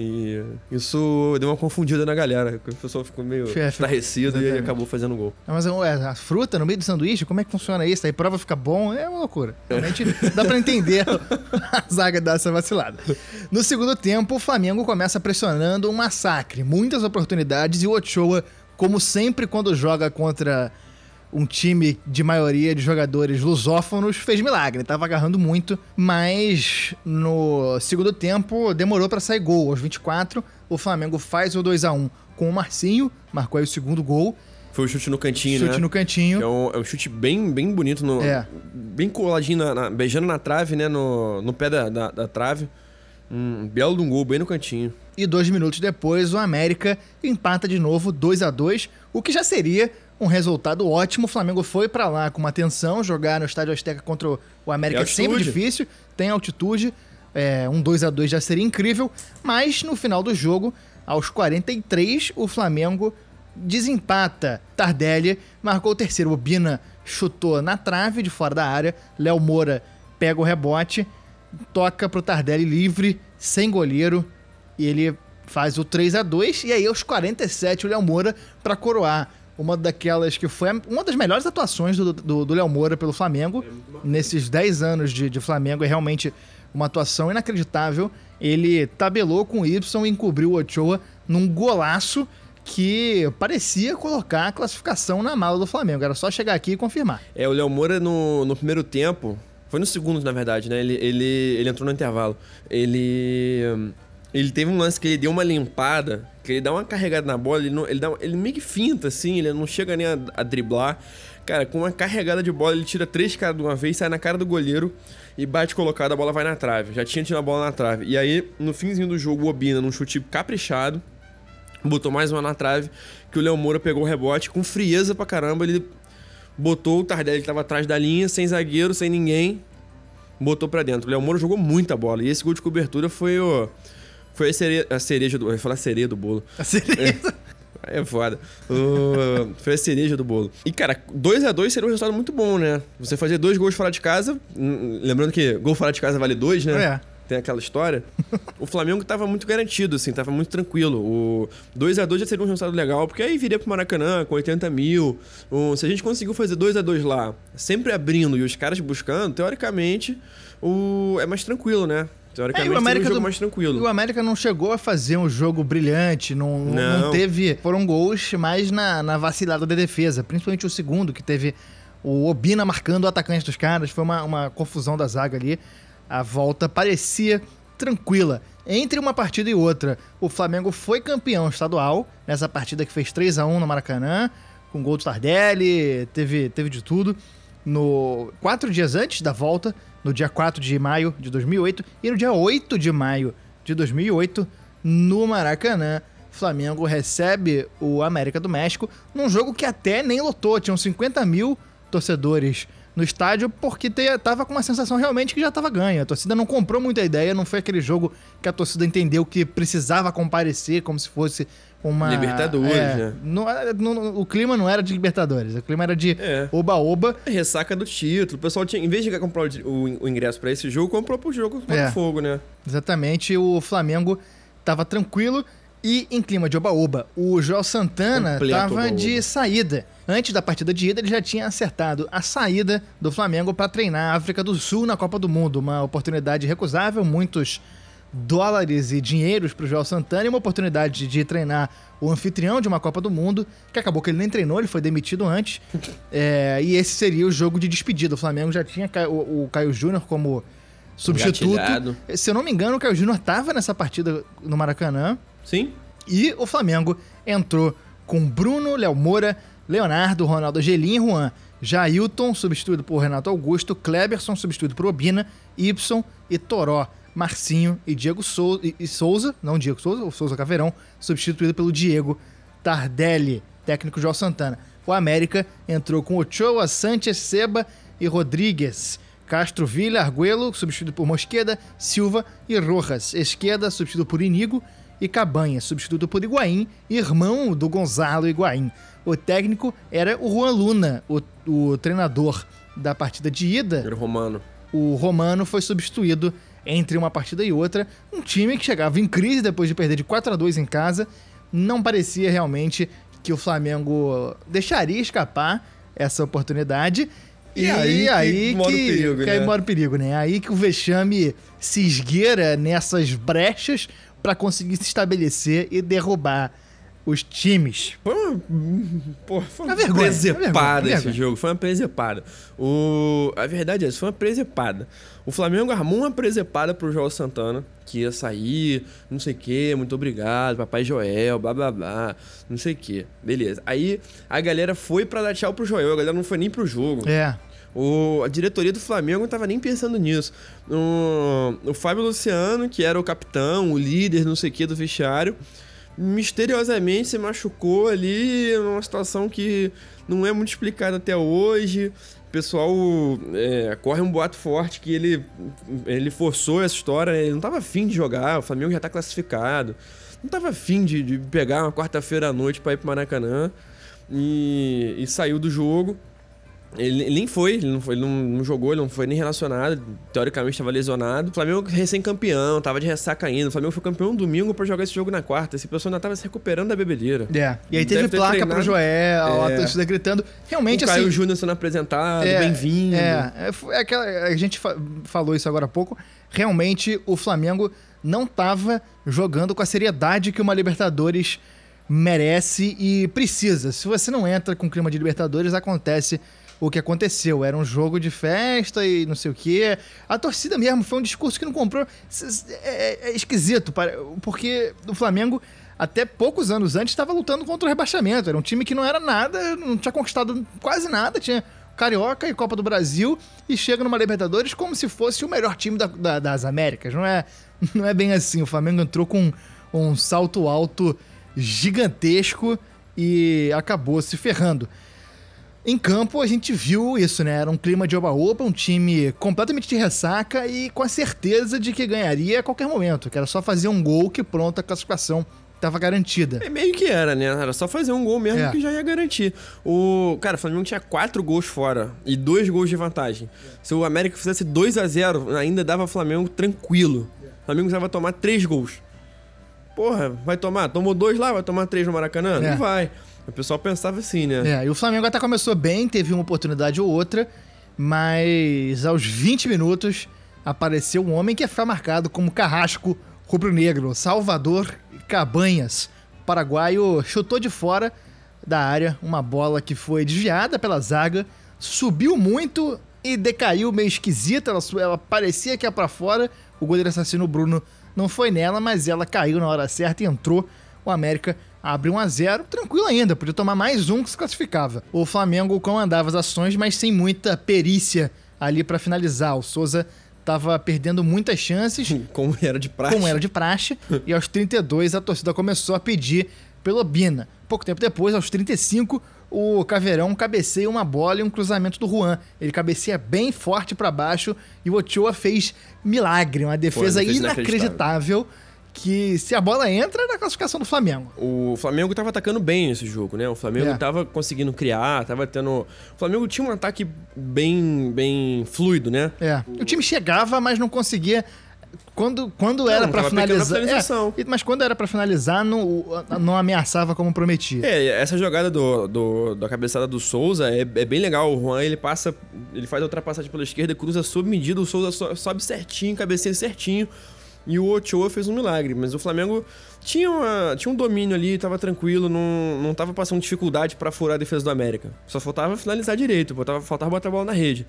Speaker 3: E isso deu uma confundida na galera. O pessoal ficou meio estarrecido e acabou fazendo gol.
Speaker 2: Ah, Mas ué, a fruta no meio do sanduíche, como é que funciona isso? Aí prova fica bom, é uma loucura. Realmente dá pra entender a zaga dar essa vacilada. No segundo tempo, o Flamengo começa pressionando um massacre, muitas oportunidades e o Ochoa, como sempre quando joga contra um time de maioria de jogadores lusófonos, fez milagre, tava agarrando muito, mas no segundo tempo demorou pra sair gol. Aos 24, o Flamengo faz o 2 a 1 com o Marcinho, marcou aí o segundo gol.
Speaker 3: Foi o chute no cantinho,
Speaker 2: Chute
Speaker 3: né?
Speaker 2: no cantinho.
Speaker 3: É um, é um chute bem, bem bonito, no,
Speaker 2: É.
Speaker 3: bem coladinho, na- na- beijando na trave, né? No, no pé da, da, da trave. Um belo de um gol, bem no cantinho.
Speaker 2: E dois minutos depois, o América empata de novo 2 a 2 o que já seria um resultado ótimo. O Flamengo foi pra lá com uma tensão, jogar no Estádio Azteca contra o América é sempre difícil, tem altitude. É, um 2 a 2 já seria incrível, mas no final do jogo, aos 43, o Flamengo desempata. Tardelli marcou o terceiro. O Bina chutou na trave de fora da área. Léo Moura pega o rebote, toca pro Tardelli livre, sem goleiro, e ele faz o 3 a 2 E aí, aos 47, o Léo Moura pra coroar. Uma daquelas que foi uma das melhores atuações do Léo Moura pelo Flamengo. Nesses 10 anos de, de Flamengo, é realmente uma atuação inacreditável. Ele tabelou com o Y e encobriu o Ochoa num golaço que parecia colocar a classificação na mala do Flamengo. Era só chegar aqui e confirmar.
Speaker 3: É, o Léo Moura no, no primeiro tempo, foi no segundo, na verdade, né? Ele, ele, ele entrou no intervalo. Ele. Ele teve um lance que ele deu uma limpada, que ele dá uma carregada na bola, ele, não, ele, dá, ele meio que finta, assim, ele não chega nem a, a driblar. Cara, com uma carregada de bola, ele tira três caras de uma vez, sai na cara do goleiro e bate colocado, a bola vai na trave. Já tinha tirado a bola na trave. E aí, no finzinho do jogo, o Obina, num chute caprichado, botou mais uma na trave, que o Léo Moura pegou o rebote com frieza pra caramba, ele botou o Tardelli que tava atrás da linha, sem zagueiro, sem ninguém, botou pra dentro. O Léo Moura jogou muita bola, e esse gol de cobertura foi o... Foi a cereja, a cereja do... Eu ia falar cereja do bolo.
Speaker 2: A certeza.
Speaker 3: Aí é foda. O- foi a cereja do bolo. E, cara, 2 a 2 seria um resultado muito bom, né? Você fazer dois gols fora de casa, lembrando que gol fora de casa vale dois, né?
Speaker 2: É.
Speaker 3: Tem aquela história. o Flamengo tava muito garantido, assim, tava muito tranquilo. O 2 a 2 já seria um resultado legal, porque aí viria pro Maracanã com 80 mil. O- se a gente conseguiu fazer 2 a 2 lá, sempre abrindo e os caras buscando, teoricamente, o... é mais tranquilo, né?
Speaker 2: É,
Speaker 3: Teoricamente,
Speaker 2: e o América
Speaker 3: um jogo
Speaker 2: do-
Speaker 3: mais
Speaker 2: E
Speaker 3: tranquilo.
Speaker 2: o América não chegou a fazer um jogo brilhante, não, não.
Speaker 3: Não.
Speaker 2: teve. Foram gols mais na, na vacilada da defesa, principalmente o segundo, que teve o Obina marcando o atacante dos caras. Foi uma, uma confusão da zaga ali. A volta parecia tranquila. Entre uma partida e outra, o Flamengo foi campeão estadual nessa partida que fez 3 a 1 no Maracanã, com gol do Tardelli, teve, teve de tudo. No quatro dias antes da volta, no dia 4 de maio de 2008 e no dia 8 de maio de 2008, no Maracanã, Flamengo recebe o América do México num jogo que até nem lotou, tinham 50 mil torcedores no estádio porque tava com uma sensação realmente que já tava ganha. A torcida não comprou muita ideia, não foi aquele jogo que a torcida entendeu que precisava comparecer como se fosse uma
Speaker 3: Libertadores,
Speaker 2: é,
Speaker 3: né?
Speaker 2: não era- não- o clima não era de Libertadores, o clima era de
Speaker 3: É.
Speaker 2: oba-oba.
Speaker 3: É Ressaca do título. O pessoal, tinha, em vez de comprar o, o- o ingresso pra esse jogo, comprou pro jogo contra
Speaker 2: É.
Speaker 3: o Fogo, né?
Speaker 2: Exatamente, o Flamengo tava tranquilo e em clima de oba-oba. O Joel Santana
Speaker 3: Completo
Speaker 2: tava
Speaker 3: oba-oba.
Speaker 2: de saída. Antes da partida de ida, ele já tinha acertado a saída do Flamengo para treinar a África do Sul na Copa do Mundo. Uma oportunidade recusável, muitos dólares e dinheiros para o Joel Santana e uma oportunidade de treinar o anfitrião de uma Copa do Mundo, que acabou que ele nem treinou, ele foi demitido antes. É, e esse seria o jogo de despedida. O Flamengo já tinha o, o Caio Júnior como substituto.
Speaker 3: Engatilhado.
Speaker 2: Se eu não me engano, o Caio Júnior estava nessa partida no Maracanã.
Speaker 3: Sim?
Speaker 2: E o Flamengo entrou com Bruno, Léo Moura, Leonardo, Ronaldo Angelim e Juan. Jailton, substituído por Renato Augusto, Kleberson, substituído por Obina, Y e Toró. Marcinho e Diego Souza, e, Souza, não Diego Souza, o Souza Caveirão, substituído pelo Diego Tardelli, técnico João Santana. O América entrou com Ochoa, Sanches, Seba e Rodrigues. Castro Villa, Arguello, substituído por Mosqueda, Silva e Rojas. Esquerda, substituído por Inigo e Cabanha, substituído por Higuaín, irmão do Gonzalo Higuaín. O técnico era o Juan Luna, o, o treinador da partida de ida
Speaker 3: Era o Romano.
Speaker 2: o Romano foi substituído entre uma partida e outra. Um time que chegava em crise depois de perder de 4 a 2 em casa. Não parecia realmente que o Flamengo deixaria escapar essa oportunidade.
Speaker 3: E aí que mora o perigo,
Speaker 2: que aí
Speaker 3: né?
Speaker 2: mora o perigo, né? Aí que o vexame se esgueira nessas brechas para conseguir se estabelecer e derrubar os times.
Speaker 3: Foi uma, pô, foi uma
Speaker 2: Uma vergonha,
Speaker 3: presepada
Speaker 2: vergonha, uma
Speaker 3: esse
Speaker 2: vergonha.
Speaker 3: jogo. Foi uma presepada. O, a verdade é essa, foi uma presepada. O Flamengo armou uma presepada pro João Santana, que ia sair, não sei o quê, muito obrigado, papai Joel, blá blá blá, não sei o quê. Beleza. Aí a galera foi pra dar tchau pro Joel, a galera não foi nem pro jogo.
Speaker 2: É.
Speaker 3: O, a diretoria do Flamengo não tava nem pensando nisso. O, o Fábio Luciano, que era o capitão, o líder, não sei o que, do vestiário, misteriosamente se machucou ali numa situação que não é muito explicada até hoje. O pessoal é, corre um boato forte que ele, ele forçou essa história, né? ele não tava afim de jogar, o Flamengo já tá classificado. Não tava afim de, de pegar uma quarta-feira à noite pra ir pro Maracanã e, e saiu do jogo. Ele, nem foi, ele, não, foi ele não, não jogou, ele não foi nem relacionado. Teoricamente estava lesionado. O Flamengo recém-campeão, tava de ressaca ainda. O Flamengo foi campeão domingo pra jogar esse jogo na quarta. Esse pessoal ainda tava se recuperando da bebedeira.
Speaker 2: É. E aí teve placa
Speaker 3: treinado.
Speaker 2: pro Joel, a
Speaker 3: É.
Speaker 2: torcida gritando. Realmente,
Speaker 3: o Caio
Speaker 2: assim.
Speaker 3: Júnior sendo apresentado,
Speaker 2: É,
Speaker 3: bem-vindo.
Speaker 2: É, é, foi aquela, a gente fa- falou isso agora há pouco. Realmente, o Flamengo não estava jogando com a seriedade que uma Libertadores merece e precisa. Se você não entra com clima de Libertadores, acontece o que aconteceu. Era um jogo de festa e não sei o quê. A torcida mesmo foi um discurso que não comprou. É, é esquisito, para- porque o Flamengo até poucos anos antes estava lutando contra o rebaixamento. Era um time que não era nada, não tinha conquistado quase nada, tinha Carioca e Copa do Brasil e chega numa Libertadores como se fosse o melhor time da- da- das Américas. Não é, não é bem assim. O Flamengo entrou com um salto alto gigantesco e acabou se ferrando. Em campo a gente viu isso, né? Era um clima de oba-oba, um time completamente de ressaca e com a certeza de que ganharia a qualquer momento, que era só fazer um gol que pronto, a classificação estava garantida.
Speaker 3: É meio que era, né? Era só fazer um gol mesmo
Speaker 2: É.
Speaker 3: que já ia garantir. O cara, o Flamengo tinha quatro gols fora e dois gols de vantagem. Se o América fizesse 2 a 0 ainda dava Flamengo tranquilo. O Flamengo precisava tomar três gols. Porra, vai tomar? Tomou dois lá, vai tomar três no Maracanã?
Speaker 2: É.
Speaker 3: Não vai. O pessoal pensava assim, né?
Speaker 2: É, e o Flamengo até começou bem, teve uma oportunidade ou outra, mas aos 20 minutos apareceu um homem que ficar marcado como carrasco rubro-negro, Salvador Cabanhas. O paraguaio chutou de fora da área uma bola que foi desviada pela zaga, subiu muito e decaiu meio esquisita, ela, ela parecia que ia pra fora, o goleiro assassino Bruno não foi nela, mas ela caiu na hora certa e entrou. O América abre 1 a 0 tranquilo ainda, podia tomar mais um que se classificava. O Flamengo comandava as ações, mas sem muita perícia ali pra finalizar. O Souza tava perdendo muitas chances,
Speaker 3: Como era de praxe.
Speaker 2: como era de praxe, e aos 32 a torcida começou a pedir pelo Bina. Pouco tempo depois, aos 35, o Caveirão cabeceia uma bola e um cruzamento do Juan. Ele cabeceia bem forte pra baixo e o Ochoa fez milagre, uma defesa
Speaker 3: defesa
Speaker 2: inacreditável que se a bola entra é na classificação do Flamengo.
Speaker 3: O Flamengo tava atacando bem esse jogo, né? O Flamengo
Speaker 2: É.
Speaker 3: tava conseguindo criar, tava tendo. O Flamengo tinha um ataque bem, bem fluido, né?
Speaker 2: É. O time chegava, mas não conseguia. Quando, quando era
Speaker 3: Não, pecando na
Speaker 2: finalizar. É, mas quando era pra finalizar, não, não ameaçava como prometia.
Speaker 3: É, essa jogada do, do- da cabeçada do Souza é, é bem legal. O Juan, ele passa, ele faz a ultrapassagem pela esquerda, cruza sob medida, o Souza so- sobe certinho, cabeceia certinho. E o Ochoa fez um milagre. Mas o Flamengo tinha, uma- tinha um domínio ali, tava tranquilo, não, não tava passando dificuldade pra furar a defesa do América. Só faltava finalizar direito, faltava, faltava botar a bola na rede.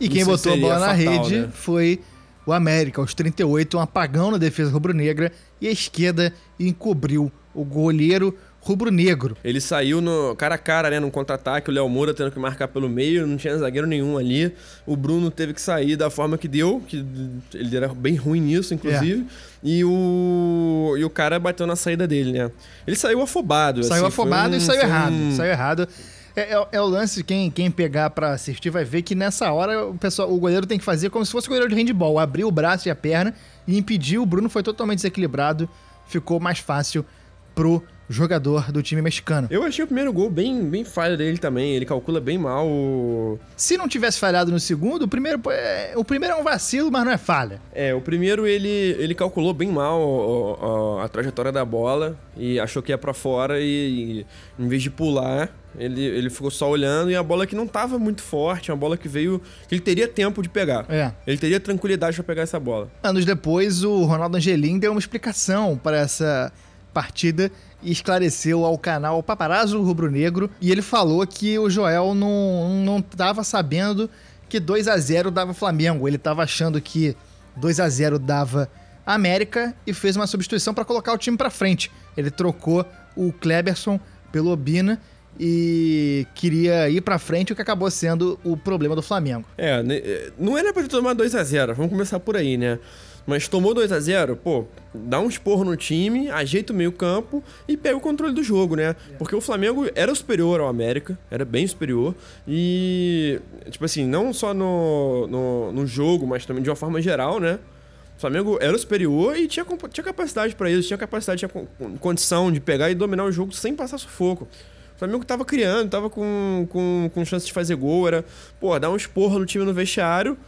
Speaker 2: E quem
Speaker 3: Isso
Speaker 2: botou a bola na
Speaker 3: fatal,
Speaker 2: rede
Speaker 3: né?
Speaker 2: foi o América, aos 38, um apagão na defesa rubro-negra e a esquerda encobriu o goleiro rubro-negro.
Speaker 3: Ele saiu no cara a cara, né, num contra-ataque, o Léo Moura tendo que marcar pelo meio, não tinha zagueiro nenhum ali. O Bruno teve que sair da forma que deu, que ele era bem ruim nisso, inclusive.
Speaker 2: É.
Speaker 3: E o e o cara bateu na saída dele, né? Ele saiu afobado,
Speaker 2: Saiu
Speaker 3: assim,
Speaker 2: afobado
Speaker 3: um-
Speaker 2: e saiu errado.
Speaker 3: um-
Speaker 2: Saiu errado. É, é- é o lance, quem, quem pegar pra assistir vai ver que nessa hora o, pessoal, o goleiro tem que fazer como se fosse o goleiro de handball. Abrir o braço e a perna e impedir. O Bruno foi totalmente desequilibrado. Ficou mais fácil pro jogador do time mexicano.
Speaker 3: Eu achei o primeiro gol bem, bem falho dele também. Ele calcula bem mal o.
Speaker 2: Se não tivesse falhado no segundo, o primeiro, é, o primeiro é um vacilo, mas não é falha.
Speaker 3: É, o primeiro ele, ele calculou bem mal a, a, a trajetória da bola e achou que ia para fora e, e, em vez de pular, ele, ele ficou só olhando e a bola que não tava muito forte, uma bola que veio. que ele teria tempo de pegar.
Speaker 2: É.
Speaker 3: Ele teria tranquilidade para pegar essa bola.
Speaker 2: Anos depois, o Ronaldo Angelim deu uma explicação para essa partida e esclareceu ao canal Paparazzo Rubro Negro e ele falou que o Joel não, não sabendo que 2 a 0 dava Flamengo. Ele tava achando que 2 a 0 dava América e fez uma substituição para colocar o time para frente. Ele trocou o Kleberson pelo Obina e queria ir para frente, o que acabou sendo o problema do Flamengo.
Speaker 3: É, não era para tomado 2 a 0 vamos começar por aí, né? Mas tomou 2 a 0 pô, dá um esporro no time, ajeita o meio campo e pega o controle do jogo, né? Porque o Flamengo era superior ao América, era bem superior. E, tipo assim, não só no, no, no jogo, mas também de uma forma geral, né? O Flamengo era superior e tinha, tinha capacidade para isso, tinha capacidade, tinha condição de pegar e dominar o jogo sem passar sufoco. O Flamengo tava criando, tava com, com, com chance de fazer gol, era, pô, dar um esporro no time no vestiário,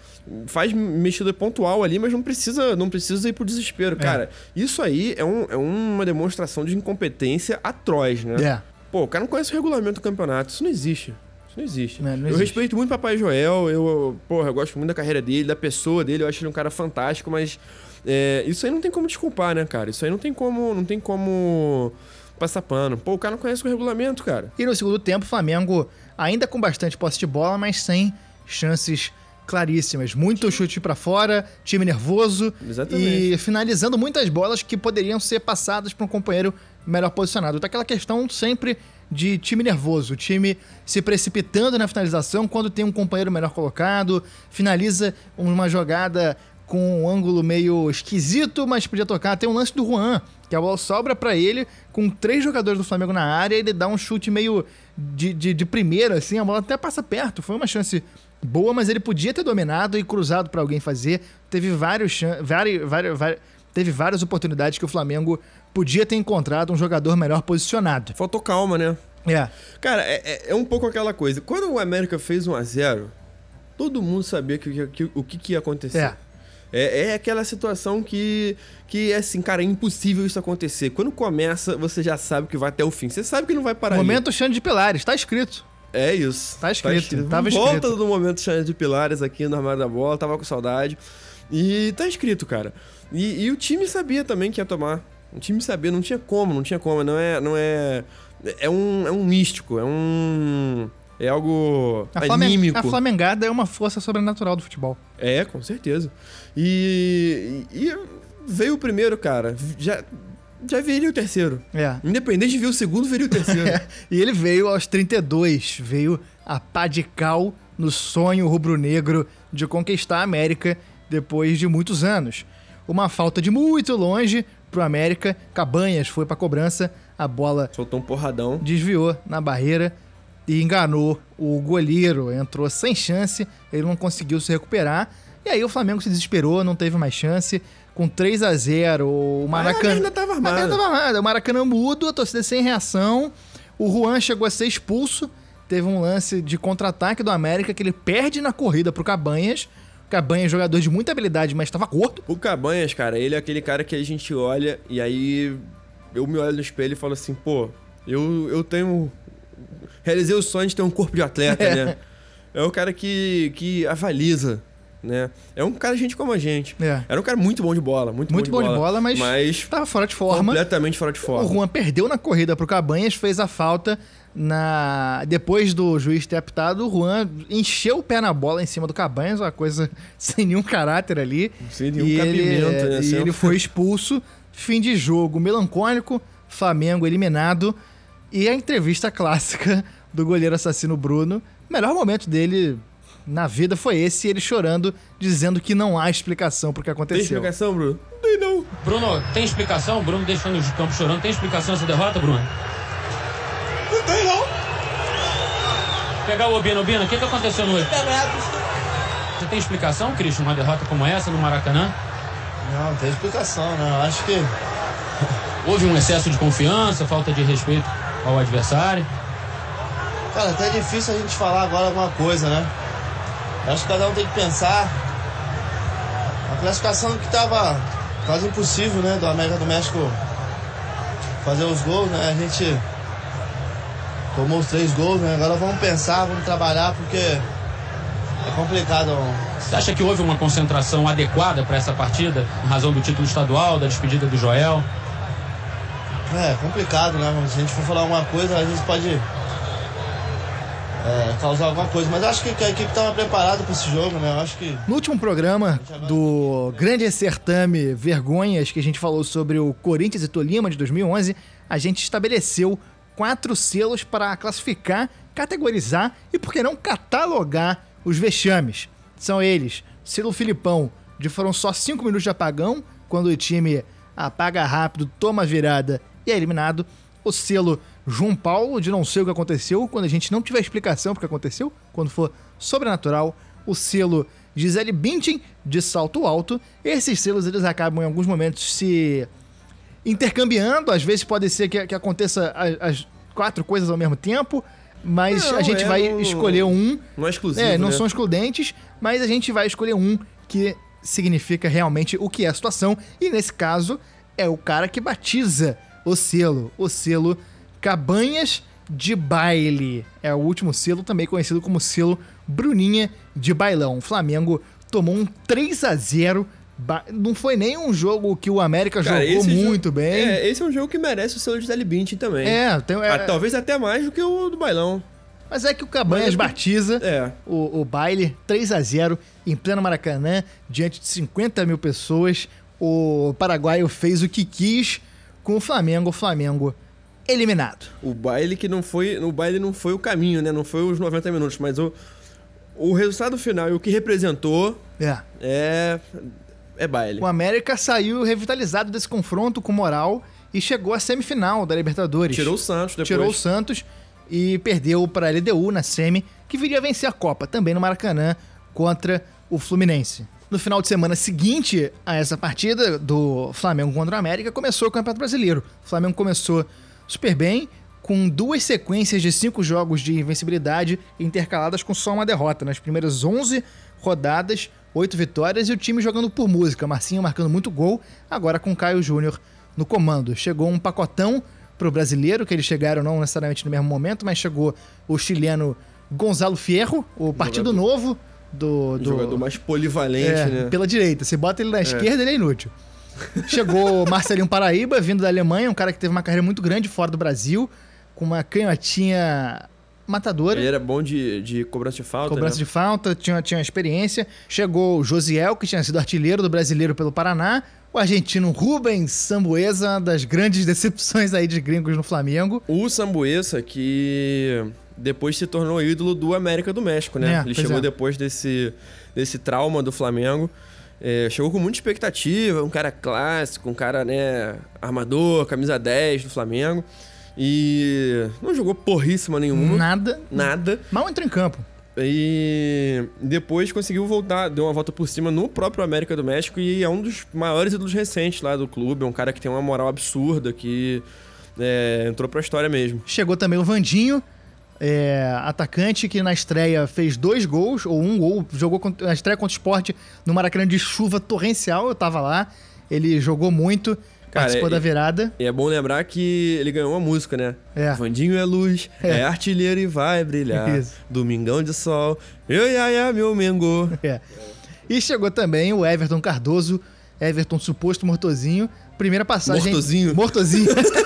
Speaker 3: faz mexida pontual ali, mas não precisa, não precisa ir pro desespero. É. Cara, isso aí é, um, é uma demonstração de incompetência atroz, né?
Speaker 2: É.
Speaker 3: Pô, o cara não conhece o regulamento do campeonato, isso não existe. Isso não existe.
Speaker 2: Não, não
Speaker 3: eu respeito muito o Papai Joel, eu, porra, eu gosto muito da carreira dele, da pessoa dele, eu acho ele um cara fantástico, mas é, isso aí não tem como desculpar, né, cara? Isso aí não tem como, não tem como passar pano. Pô, o cara não conhece o regulamento, cara.
Speaker 2: E no segundo tempo, o Flamengo ainda com bastante posse de bola, mas sem chances claríssimas. Muito chute para fora, time nervoso
Speaker 3: Exatamente.
Speaker 2: e finalizando muitas bolas que poderiam ser passadas para um companheiro melhor posicionado. Então aquela questão sempre de time nervoso, time se precipitando na finalização quando tem um companheiro melhor colocado, finaliza uma jogada com um ângulo meio esquisito, mas podia tocar. Tem um lance do Juan, que a bola sobra para ele, com três jogadores do Flamengo na área, ele dá um chute meio de, de, de primeira, assim, a bola até passa perto. Foi uma chance boa, mas ele podia ter dominado e cruzado para alguém fazer. Teve vários, vários, vários, vários, teve várias oportunidades que o Flamengo podia ter encontrado um jogador melhor posicionado.
Speaker 3: Faltou calma, né?
Speaker 2: É.
Speaker 3: Cara, é, é, é um pouco aquela coisa. Quando o América fez 1 a 0 todo mundo sabia que, que, o que, que ia acontecer.
Speaker 2: É.
Speaker 3: É, é aquela situação que, que é assim, cara, é impossível isso acontecer. Quando começa, você já sabe que vai até o fim. Você sabe que não vai parar
Speaker 2: Momento
Speaker 3: ali.
Speaker 2: Xande de Pilares, tá escrito.
Speaker 3: É isso.
Speaker 2: Tá escrito. Tá escrito. Tava
Speaker 3: Volta
Speaker 2: escrito.
Speaker 3: do momento Xande de Pilares aqui no Armário da Bola, tava com saudade. E tá escrito, cara. E, e, o time sabia também que ia tomar. O time sabia, não tinha como, não tinha como. Não é. Não é, é, um, é um místico, é um. É algo
Speaker 2: a
Speaker 3: anímico.
Speaker 2: A Flamengada é uma força sobrenatural do futebol.
Speaker 3: É, com certeza. E, e, e veio o primeiro, cara. Já, já viria o terceiro.
Speaker 2: É.
Speaker 3: Independente de vir o segundo, viria o terceiro.
Speaker 2: é. E ele veio aos 32. Veio a pá de cal no sonho rubro-negro de conquistar a América depois de muitos anos. Uma falta de muito longe pro América. Cabanhas foi pra cobrança. A bola.
Speaker 3: Soltou um porradão.
Speaker 2: Desviou na barreira e enganou o goleiro. Entrou sem chance, ele não conseguiu se recuperar. E aí o Flamengo se desesperou, não teve mais chance. Com 3 a 0 o Maracanã.
Speaker 3: ainda tava armado.
Speaker 2: Ainda tava armado. O Maracanã mudo, a torcida sem reação. O Juan chegou a ser expulso. Teve um lance de contra-ataque do América que ele perde na corrida pro Cabanhas. Cabanhas, jogador de muita habilidade, mas estava curto.
Speaker 3: O Cabanhas, cara, ele é aquele cara que a gente olha e aí eu me olho no espelho e falo assim, pô, eu, eu tenho realizei o sonho de ter um corpo de atleta, é. né? É o cara que, que avaliza, né? É um cara gente como a gente.
Speaker 2: É.
Speaker 3: Era um cara muito bom de bola, muito,
Speaker 2: muito
Speaker 3: bom, de,
Speaker 2: bom
Speaker 3: bola,
Speaker 2: de bola, mas,
Speaker 3: mas
Speaker 2: tava fora de forma.
Speaker 3: Completamente fora de forma.
Speaker 2: O Juan perdeu na corrida pro Cabanhas, fez a falta na depois do juiz ter apitado, o Juan encheu o pé na bola em cima do Cabanhas, uma coisa sem nenhum caráter ali.
Speaker 3: Sem nenhum
Speaker 2: e
Speaker 3: cabimento,
Speaker 2: ele,
Speaker 3: né?
Speaker 2: E ele foi expulso. Fim de jogo melancólico, Flamengo eliminado. E a entrevista clássica do goleiro assassino Bruno. O melhor momento dele na vida foi esse, ele chorando, dizendo que não há explicação pro que aconteceu.
Speaker 3: Tem explicação, Bruno? Não tem não.
Speaker 6: Bruno, tem explicação? Bruno deixando os campos chorando. Tem explicação essa derrota, Bruno?
Speaker 7: Não tem não.
Speaker 6: Pegar o Obino, Obino, o que, que aconteceu no Você tem explicação, Christian, uma derrota como essa no Maracanã?
Speaker 7: Não, não tem explicação, não. Acho que
Speaker 6: Houve um excesso de confiança, falta de respeito ao adversário?
Speaker 8: Cara, até é difícil a gente falar agora alguma coisa, né? Acho que cada um tem que pensar. A classificação que tava quase impossível, né? Do América do México fazer os gols, né? A gente tomou os três gols, né? Agora vamos pensar, vamos trabalhar, porque é complicado.
Speaker 6: Você acha que houve uma concentração adequada para essa partida, em razão do título estadual, da despedida do Joel?
Speaker 8: É complicado, né? Se a gente for falar alguma coisa, a gente pode é, causar alguma coisa. Mas acho que a equipe estava preparada para esse jogo, né? Eu acho que.
Speaker 2: No último programa do Grande Certame Vergonhas, que a gente falou sobre o Corinthians e Tolima de 2011, a gente estabeleceu quatro selos para classificar, categorizar e, por que não, catalogar os vexames. São eles: selo Filipão, de foram só cinco minutos de apagão, quando o time apaga rápido, toma a virada e é eliminado. O selo João Paulo, de não sei o que aconteceu, quando a gente não tiver explicação porque aconteceu, quando for sobrenatural. O selo Gisele Bündchen, de salto alto. Esses selos eles acabam em alguns momentos se intercambiando, às vezes pode ser que, que aconteça as, as, quatro coisas ao mesmo tempo, mas não, a gente é vai no... escolher um.
Speaker 3: Não é exclusivo.
Speaker 2: É, não
Speaker 3: né?
Speaker 2: são excludentes, mas a gente vai escolher um que significa realmente o que é a situação, e nesse caso é o cara que batiza o selo, o selo Cabanhas de Baile. É o último selo, também conhecido como selo Bruninha de Bailão. O Flamengo tomou um 3 a 0 não foi nem um jogo que o América Cara, jogou muito bem.
Speaker 3: É, esse é um jogo que merece o selo de Delibinte também.
Speaker 2: É, tem, é,
Speaker 3: ah, talvez até mais do que o do Bailão.
Speaker 2: Mas é que o Cabanhas é batiza é. o, o baile 3 a 0 em pleno Maracanã, diante de 50 mil pessoas. O paraguaio fez o que quis com o Flamengo. O Flamengo eliminado.
Speaker 3: O baile que não foi. O baile não foi o caminho, né? Não foi os 90 minutos, mas o, o resultado final e o que representou
Speaker 2: é.
Speaker 3: é é baile.
Speaker 2: O América saiu revitalizado desse confronto com moral e chegou à semifinal da Libertadores.
Speaker 3: Tirou o Santos depois.
Speaker 2: Tirou o Santos e perdeu para a LDU na semi, que viria a vencer a Copa, também no Maracanã, contra o Fluminense. No final de semana seguinte a essa partida do Flamengo contra o América, começou o Campeonato Brasileiro. O Flamengo começou super bem, com duas sequências de cinco jogos de invencibilidade intercaladas com só uma derrota. Nas primeiras 11 rodadas, oito vitórias e o time jogando por música. Marcinho marcando muito gol, agora com Caio Júnior no comando. Chegou um pacotão pro brasileiro, que eles chegaram não necessariamente no mesmo momento, mas chegou o chileno Gonzalo Fierro, o Partido Novo do, do.
Speaker 3: jogador mais polivalente,
Speaker 2: é,
Speaker 3: né?
Speaker 2: Pela direita. Se bota ele na é. esquerda, ele é inútil. Chegou Marcelinho Paraíba, vindo da Alemanha, um cara que teve uma carreira muito grande fora do Brasil, com uma canhotinha matadora.
Speaker 3: Ele era bom de, de cobrança de falta.
Speaker 2: Cobrança
Speaker 3: né?
Speaker 2: de falta, tinha, tinha experiência. Chegou o Josiel, que tinha sido artilheiro do brasileiro pelo Paraná. O argentino Rubens Sambuesa, das grandes decepções aí de gringos no Flamengo.
Speaker 3: O Sambuesa, que depois se tornou ídolo do América do México, né? É, Ele chegou é. depois desse, desse trauma do Flamengo. É, chegou com muita expectativa, um cara clássico, um cara, né, armador, camisa 10 do Flamengo. E não jogou porríssima nenhuma.
Speaker 2: Nada.
Speaker 3: Nada.
Speaker 2: Mal entrou em campo.
Speaker 3: E depois conseguiu voltar, deu uma volta por cima no próprio América do México e é um dos maiores ídolos recentes lá do clube. É um cara que tem uma moral absurda, que é, entrou pra história mesmo.
Speaker 2: Chegou também o Vandinho, é, atacante que na estreia fez dois gols, ou um gol, jogou na estreia contra o esporte no Maracanã de chuva torrencial, eu tava lá. Ele jogou muito. Cara, participou
Speaker 3: é,
Speaker 2: da virada.
Speaker 3: E é bom lembrar que ele ganhou uma música, né?
Speaker 2: É.
Speaker 3: Vandinho é luz, é, é artilheiro e vai brilhar. Isso. Domingão de sol, eu ia, meu mengo.
Speaker 2: É. E chegou também o Everton Cardoso, Everton suposto mortozinho. Primeira passagem.
Speaker 3: Mortozinho?
Speaker 2: Mortozinho.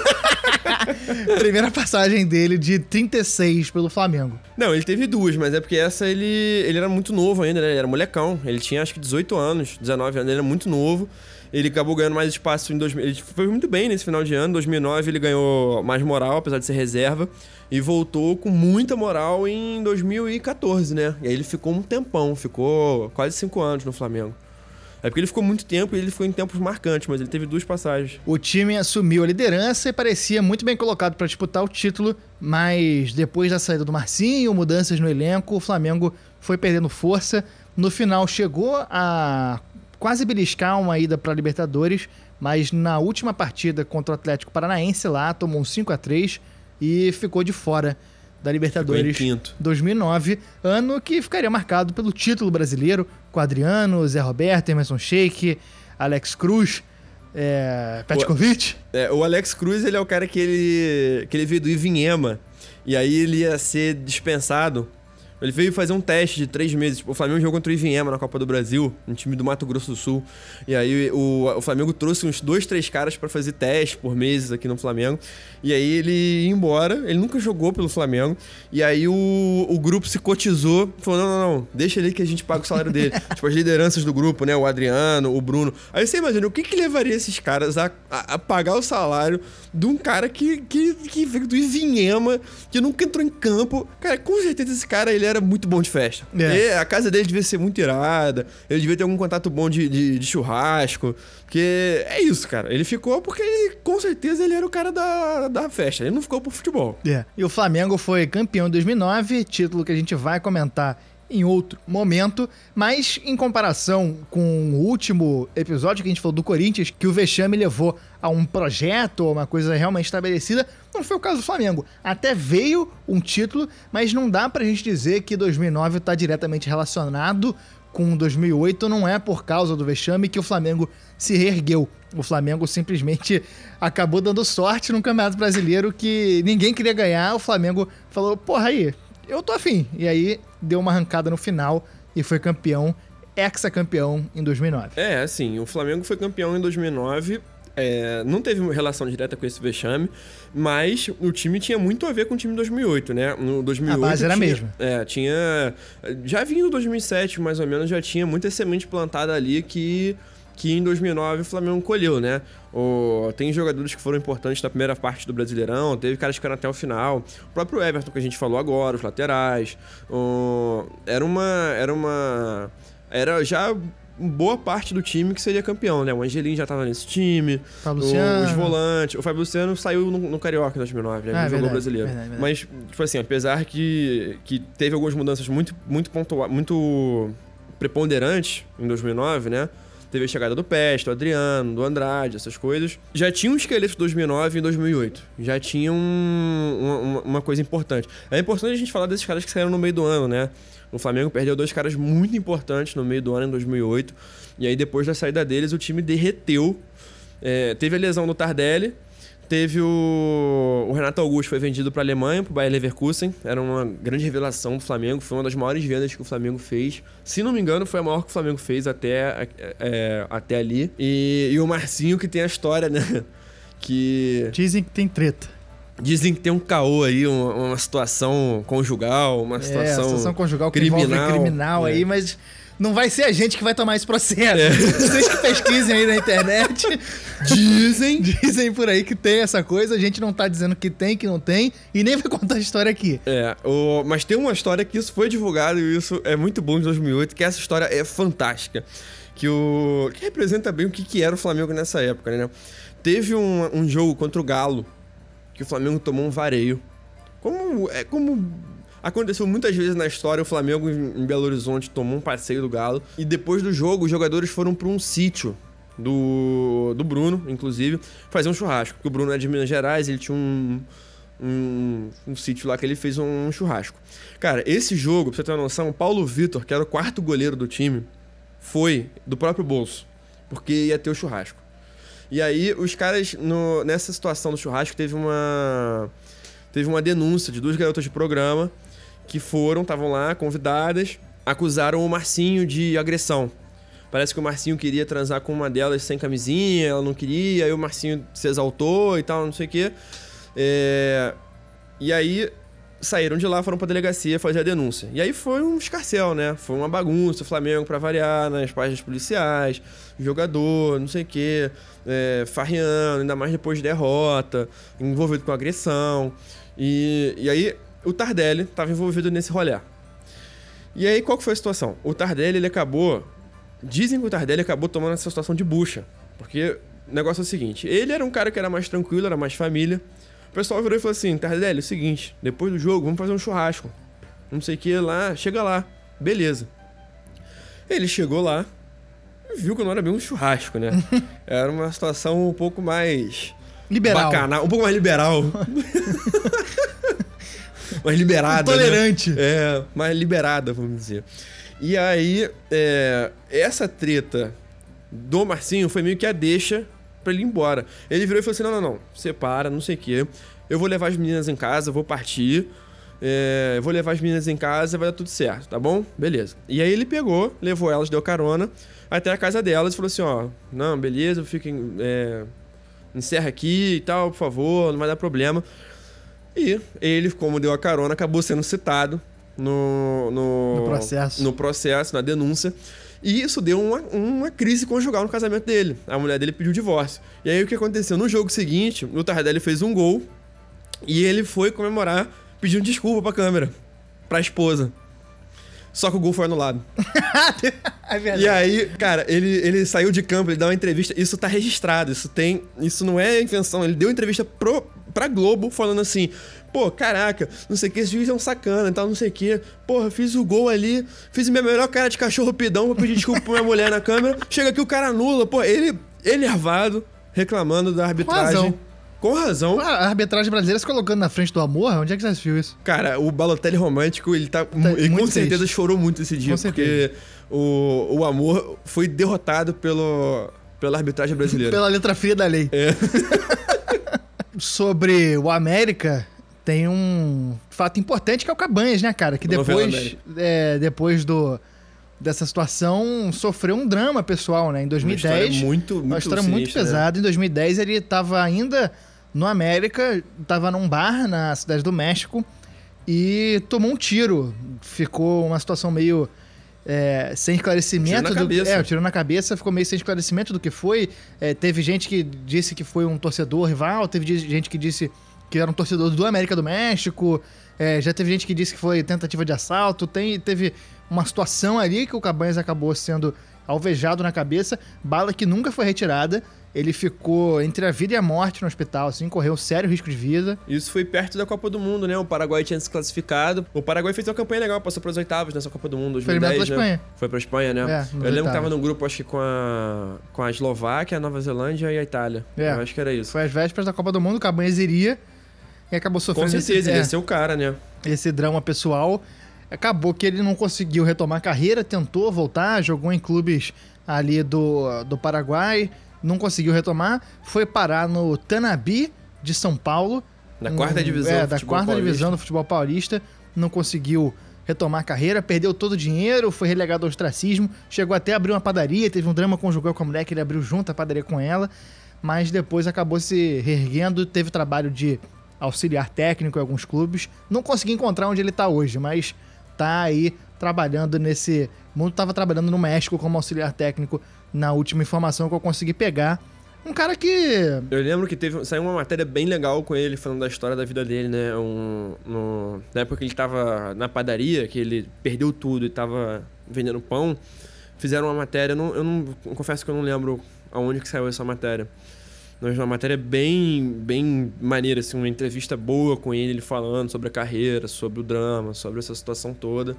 Speaker 2: Primeira passagem dele de 36 pelo Flamengo.
Speaker 3: Não, ele teve duas, mas é porque essa ele, ele era muito novo ainda, né? Ele era molecão. Ele tinha acho que 18 anos, 19 anos, ele era muito novo. Ele acabou ganhando mais espaço em 2000. Ele foi muito bem nesse final de ano. Em 2009 ele ganhou mais moral, apesar de ser reserva. E voltou com muita moral em 2014, né? E aí ele ficou um tempão, ficou quase cinco anos no Flamengo. É porque ele ficou muito tempo e ele ficou em tempos marcantes, mas ele teve duas passagens.
Speaker 2: O time assumiu a liderança e parecia muito bem colocado para disputar o título, mas depois da saída do Marcinho, mudanças no elenco, o Flamengo foi perdendo força. No final chegou a quase beliscar uma ida para Libertadores, mas na última partida contra o Atlético Paranaense lá tomou um 5 a 3 e ficou de fora da Libertadores
Speaker 3: Ficou em quinto.
Speaker 2: 2009, ano que ficaria marcado pelo título brasileiro com Adriano, Zé Roberto, Emerson Sheik, Alex Cruz, é, Petkovic.
Speaker 3: É, o Alex Cruz, ele é o cara que ele, que ele veio do Ivinhema. E aí ele ia ser dispensado. Ele veio fazer um teste de três meses. O Flamengo jogou contra o Ivinhema na Copa do Brasil, um time do Mato Grosso do Sul. E aí o, o Flamengo trouxe uns dois, três caras pra fazer teste por meses aqui no Flamengo. E aí ele ia embora, ele nunca jogou pelo Flamengo. E aí o, o grupo se cotizou, falou: não, não, não, deixa ele que a gente paga o salário dele. tipo, as lideranças do grupo, né? O Adriano, o Bruno. Aí você imagina, o que que levaria esses caras a, a, a pagar o salário de um cara que, que, que veio do Ivinhema, que nunca entrou em campo. Cara, com certeza esse cara ele era muito bom de festa.
Speaker 2: É.
Speaker 3: A casa dele devia ser muito irada, ele devia ter algum contato bom de, de, de churrasco. Porque é isso, cara. Ele ficou porque ele, com certeza ele era o cara da, da festa. Ele não ficou pro futebol.
Speaker 2: É. E o Flamengo foi campeão em 2009, título que a gente vai comentar em outro momento, mas em comparação com o último episódio que a gente falou do Corinthians, que o vexame levou a um projeto ou uma coisa realmente estabelecida, não foi o caso do Flamengo. Até veio um título, mas não dá pra gente dizer que 2009 está diretamente relacionado com 2008, não é por causa do vexame que o Flamengo se reergueu. O Flamengo simplesmente acabou dando sorte num Campeonato Brasileiro que ninguém queria ganhar. O Flamengo falou: porra, aí, eu tô afim. E aí deu uma arrancada no final e foi campeão, ex-campeão em 2009.
Speaker 3: É, assim, o Flamengo foi campeão em 2009. é, não teve relação direta com esse vexame, mas o time tinha muito a ver com o time de 2008, né? No 2008
Speaker 2: A base era a mesma.
Speaker 3: É, tinha. Já vinha no 2007, mais ou menos, já tinha muita semente plantada ali que, que em 2009 o Flamengo colheu, né? O, tem jogadores que foram importantes na primeira parte do Brasileirão, teve caras que ficaram até o final. O próprio Everton, que a gente falou agora, os laterais. O, era uma. Era uma. Era já boa parte do time que seria campeão, né? O Angelim já tava nesse time. O-. Os volantes. O Fábio Luciano saiu no, no Carioca em 2009, né?
Speaker 2: Ah,
Speaker 3: Ele jogou
Speaker 2: verdade,
Speaker 3: brasileiro.
Speaker 2: verdade, verdade.
Speaker 3: Mas, tipo assim, apesar que, que teve algumas mudanças muito, muito, pontua, muito preponderantes em 2009, né? Teve a chegada do Peste, do Adriano, do Andrade, essas coisas. Já tinha um esqueleto de 2009 e 2008. Já tinha um- uma, uma- uma coisa importante. É importante a gente falar desses caras que saíram no meio do ano, né? O Flamengo perdeu dois caras muito importantes no meio do ano, em 2008. E aí, depois da saída deles, o time derreteu. É, teve a lesão do Tardelli. Teve o, o Renato Augusto foi vendido para a Alemanha, para o Bayer Leverkusen. Era uma grande revelação do Flamengo. Foi uma das maiores vendas que o Flamengo fez. Se não me engano, foi a maior que o Flamengo fez até, é, até ali. E, e o Marcinho, que tem a história, né? Que
Speaker 2: Dizem que tem treta.
Speaker 3: dizem que tem um caô aí, uma, uma situação conjugal, uma
Speaker 2: é,
Speaker 3: situação.
Speaker 2: situação conjugal que
Speaker 3: criminal.
Speaker 2: criminal
Speaker 3: É.
Speaker 2: aí, mas não vai ser a gente que vai tomar esse processo. Vocês que pesquisem aí na internet.
Speaker 3: Dizem.
Speaker 2: Dizem por aí que tem essa coisa, a gente não tá dizendo que tem, que não tem, e nem vai contar a história aqui.
Speaker 3: É, o, mas tem uma história que isso foi divulgado e isso é muito bom de 2008, que essa história é fantástica. Que, o, que representa bem o que, que era o Flamengo nessa época, né? Teve um, um jogo contra o Galo que o Flamengo tomou um vareio. Como, é, como aconteceu muitas vezes na história, o Flamengo em, Belo Horizonte tomou um passeio do Galo. E depois do jogo, os jogadores foram para um sítio do, do Bruno, inclusive, fazer um churrasco. Porque o Bruno é de Minas Gerais, ele tinha um, um, um sítio lá que ele fez um churrasco. Cara, esse jogo, pra você ter uma noção, o Paulo Vitor, que era o quarto goleiro do time, foi do próprio bolso, porque ia ter o churrasco. E aí, os caras, no- nessa situação do churrasco, teve uma. Teve uma denúncia de duas garotas de programa que foram, estavam lá, convidadas, acusaram o Marcinho de agressão. Parece que o Marcinho queria transar com uma delas sem camisinha, ela não queria, aí o Marcinho se exaltou e tal, não sei o quê. É, E aí saíram de lá, foram pra delegacia fazer a denúncia. E aí foi um escarcel, né? Foi uma bagunça, o Flamengo pra variar, nas páginas policiais, jogador, não sei o quê, é, farreando, ainda mais depois de derrota, envolvido com agressão. E, e aí o Tardelli tava envolvido nesse rolê. E aí qual que foi a situação? O Tardelli, ele acabou... Dizem que o Tardelli acabou tomando essa situação de bucha. Porque o negócio é o seguinte, ele era um cara que era mais tranquilo, era mais família. O pessoal virou e falou assim: Tardelli, é o seguinte, depois do jogo, vamos fazer um churrasco. Não sei o que lá, chega lá. Beleza. Ele chegou lá viu que não era bem um churrasco, né? Era uma situação um pouco mais
Speaker 2: Liberal.
Speaker 3: bacana, um pouco mais liberal. mais liberada. né?
Speaker 2: Tolerante.
Speaker 3: É, mais liberada, vamos dizer. E aí, é, essa treta do Marcinho foi meio que a deixa pra ele ir embora. Ele virou e falou assim: não, não, não, separa, não sei o quê. Eu vou levar as meninas em casa, vou partir. É, eu vou levar as meninas em casa vai dar tudo certo, tá bom? Beleza. E aí ele pegou, levou elas, deu carona até a casa delas e falou assim: ó, não, beleza, fiquem. É, encerra aqui e tal, por favor, não vai dar problema. E ele, como deu a carona, acabou sendo citado no, no,
Speaker 2: No processo.
Speaker 3: no processo, na denúncia. E isso deu uma, uma crise conjugal no casamento dele. A mulher dele pediu divórcio. E aí o que aconteceu? No jogo seguinte, o Tardelli fez um gol e ele foi comemorar pedindo desculpa pra câmera, pra esposa. Só que o gol foi anulado.
Speaker 2: é verdade.
Speaker 3: E aí, cara, ele, ele saiu de campo, ele dá uma entrevista. Isso tá registrado, isso tem. Isso não é invenção. Ele deu entrevista pro, pra Globo falando assim: pô, caraca, não sei o que, esse juiz é um sacana e tal, não sei o que. Porra, fiz o gol ali, fiz minha melhor cara de cachorro pidão pra pedir desculpa pra minha mulher na câmera. Chega aqui o cara anula, pô, ele enervado, reclamando da arbitragem.
Speaker 2: razão.
Speaker 3: Com razão.
Speaker 2: A arbitragem brasileira se colocando na frente do amor, onde é que você assistiu isso?
Speaker 3: Cara, o Balotelli romântico, ele tá. ele
Speaker 2: muito
Speaker 3: com certeza
Speaker 2: triste.
Speaker 3: chorou muito esse dia,
Speaker 2: Com
Speaker 3: porque o, o amor foi derrotado pelo, pela arbitragem brasileira.
Speaker 2: Pela letra fria da lei.
Speaker 3: É.
Speaker 2: Sobre o América, tem um fato importante que é o Cabanhas, né, cara? Que
Speaker 3: O
Speaker 2: depois, é, depois do, dessa situação sofreu um drama pessoal, né? Em 2010.
Speaker 3: Uma história muito, muito
Speaker 2: uma história muito
Speaker 3: né?
Speaker 2: pesada. Em 2010 ele estava ainda no América, estava num bar na cidade do México e tomou um tiro. Ficou uma situação meio é, sem esclarecimento.
Speaker 3: Tiro
Speaker 2: do. É, o tiro na cabeça, ficou meio sem esclarecimento do que foi. É, teve gente que disse que foi um torcedor rival, teve gente que disse que era um torcedor do América do México. é, já teve gente que disse que foi tentativa de assalto. Tem, teve uma situação ali que o Cabanhas acabou sendo alvejado na cabeça, bala que nunca foi retirada. Ele ficou entre a vida e a morte no hospital, assim, correu sério risco de vida.
Speaker 3: Isso foi perto da Copa do Mundo, né? O Paraguai tinha se classificado. O Paraguai fez uma campanha legal, passou para as oitavas nessa Copa do Mundo
Speaker 2: Foi
Speaker 3: 2010,
Speaker 2: eliminado pela
Speaker 3: né?
Speaker 2: Espanha.
Speaker 3: Foi pra Espanha, né?
Speaker 2: É,
Speaker 3: Eu lembro que
Speaker 2: oitavas.
Speaker 3: tava num grupo, acho que com a, com a Eslováquia, a Nova Zelândia e a Itália.
Speaker 2: É.
Speaker 3: Eu acho que era isso.
Speaker 2: Foi às vésperas da Copa do Mundo, o Cabanhas iria e acabou
Speaker 3: Com
Speaker 2: sofrendo
Speaker 3: certeza,
Speaker 2: esse,
Speaker 3: ele
Speaker 2: é,
Speaker 3: ia ser o cara, né?
Speaker 2: esse drama pessoal. Acabou que ele não conseguiu retomar a carreira, tentou voltar, jogou em clubes ali do, do Paraguai, não conseguiu retomar, foi parar no Tanabi de São Paulo.
Speaker 3: Da quarta divisão
Speaker 2: É,
Speaker 3: do
Speaker 2: da
Speaker 3: futebol
Speaker 2: quarta
Speaker 3: paulista.
Speaker 2: divisão do futebol paulista, não conseguiu retomar a carreira, perdeu todo o dinheiro, foi relegado ao ostracismo, chegou até a abrir uma padaria, teve um drama conjugal com a mulher que ele abriu junto a padaria com ela, mas depois acabou se reerguendo, teve trabalho de auxiliar técnico em alguns clubes, não consegui encontrar onde ele tá hoje, mas tá aí trabalhando nesse mundo, tava trabalhando no México como auxiliar técnico na última informação que eu consegui pegar. Um cara que
Speaker 3: Eu lembro que teve, saiu uma matéria bem legal com ele, falando da história da vida dele, né? Um, no, na época que ele tava na padaria, que ele perdeu tudo e tava vendendo pão, fizeram uma matéria, eu não, eu não eu confesso que eu não lembro aonde que saiu essa matéria. Mas uma matéria bem, bem maneira, assim, uma entrevista boa com ele, ele falando sobre a carreira, sobre o drama, sobre essa situação toda.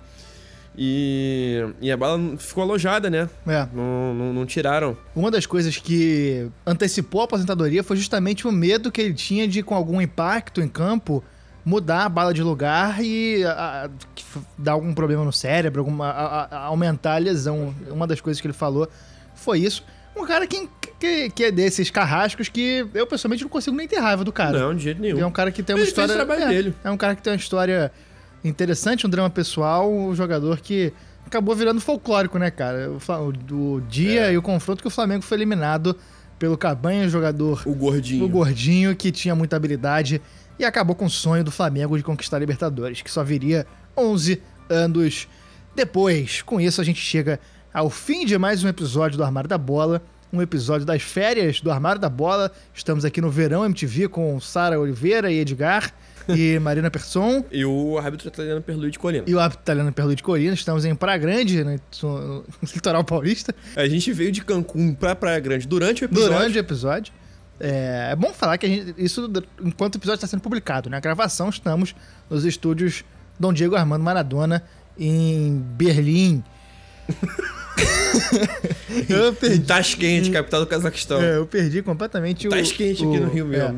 Speaker 3: E, e a bala ficou alojada, né?
Speaker 2: é,
Speaker 3: Não, não, não tiraram.
Speaker 2: Uma das coisas que antecipou a aposentadoria foi justamente o medo que ele tinha de, com algum impacto em campo, mudar a bala de lugar e a- a- dar algum problema no cérebro, alguma, a- aumentar a lesão. Uma das coisas que ele falou foi isso. Um cara que, que, que é desses carrascos que eu pessoalmente não consigo nem ter raiva do cara.
Speaker 3: Não, de jeito nenhum.
Speaker 2: É um cara que tem uma
Speaker 3: Ele fez
Speaker 2: história.
Speaker 3: o trabalho
Speaker 2: é,
Speaker 3: dele.
Speaker 2: É um cara que tem uma história interessante, um drama pessoal, um jogador que acabou virando folclórico, né, cara? O, o dia
Speaker 3: É.
Speaker 2: e o confronto que o Flamengo foi eliminado pelo Cabanha, jogador
Speaker 3: O gordinho.
Speaker 2: o gordinho que tinha muita habilidade e acabou com o sonho do Flamengo de conquistar a Libertadores, que só viria 11 anos depois. Com isso, a gente chega ao fim de mais um episódio do Armário da Bola, um episódio das férias do Armário da Bola. Estamos aqui no Verão MTV com Sara Oliveira e Edgar e Marina Persson.
Speaker 3: E o árbitro italiano Perluigi Colina.
Speaker 2: E o árbitro italiano Perlu de Corina. Estamos em Praia Grande, no, no litoral paulista.
Speaker 3: A gente veio de Cancún pra Praia Grande durante o episódio.
Speaker 2: durante o episódio. É, é bom falar que a gente, isso enquanto o episódio está sendo publicado, né? A gravação estamos nos estúdios Dom Diego Armando Maradona em Berlim. Eu perdi.
Speaker 3: Tashkent, capital do Cazaquistão.
Speaker 2: É, eu perdi completamente o.
Speaker 3: Tashkent aqui
Speaker 2: o-
Speaker 3: no Rio
Speaker 2: é.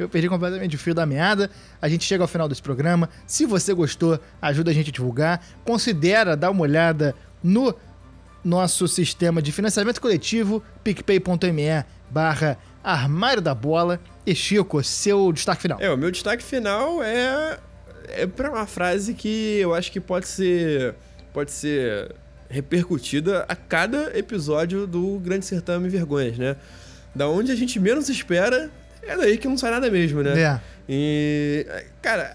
Speaker 2: Eu perdi completamente o fio da meada. A gente chega ao final desse programa. Se você gostou, ajuda a gente a divulgar. Considera dar uma olhada no nosso sistema de financiamento coletivo, picpay.me barra armário da bola. E Chico, seu destaque final.
Speaker 3: É, o meu destaque final é é para uma frase que eu acho que pode ser pode ser repercutida a cada episódio do Grande Sertão Vergonhas, né? Da onde a gente menos espera, é daí que não sai nada mesmo, né?
Speaker 2: É.
Speaker 3: E, cara,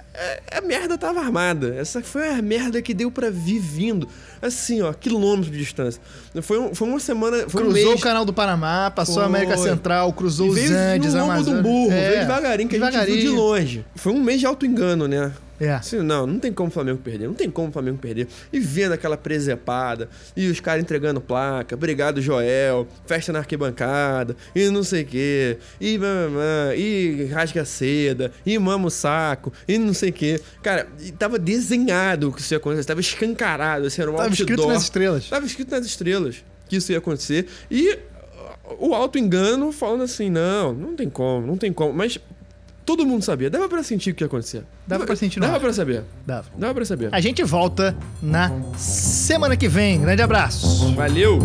Speaker 3: a, a merda tava armada. Essa foi a merda que deu pra vir vindo. Assim, ó, quilômetros de distância. Foi, um- foi uma semana. Foi um
Speaker 2: Cruzou
Speaker 3: mês,
Speaker 2: o canal do Panamá, passou a
Speaker 3: Foi.
Speaker 2: América Central, cruzou os Andes,
Speaker 3: no
Speaker 2: a
Speaker 3: lombo do burro,
Speaker 2: É,
Speaker 3: veio devagarinho, que a gente viu de longe. Foi um mês de auto-engano, né?
Speaker 2: É.
Speaker 3: Assim, não, não tem como o Flamengo perder, não tem como o Flamengo perder. E vendo aquela presepada, e os caras entregando placa, obrigado Joel, festa na arquibancada, e não sei o quê, e mamã, e rasga seda, e mama o saco, e não sei o quê. Cara, tava desenhado o que isso ia acontecer, tava escancarado, assim, era um
Speaker 2: Tava
Speaker 3: outdoor.
Speaker 2: escrito nas estrelas.
Speaker 3: Tava escrito nas estrelas que isso ia acontecer. E o auto-engano falando assim, não, não tem como, não tem como. Mas todo mundo sabia, dava pra sentir o que ia acontecer.
Speaker 2: Dava pra sentir no
Speaker 3: Dava pra saber.
Speaker 2: Dava.
Speaker 3: Dava pra saber.
Speaker 2: A gente volta na semana que vem. Grande abraço.
Speaker 3: Valeu!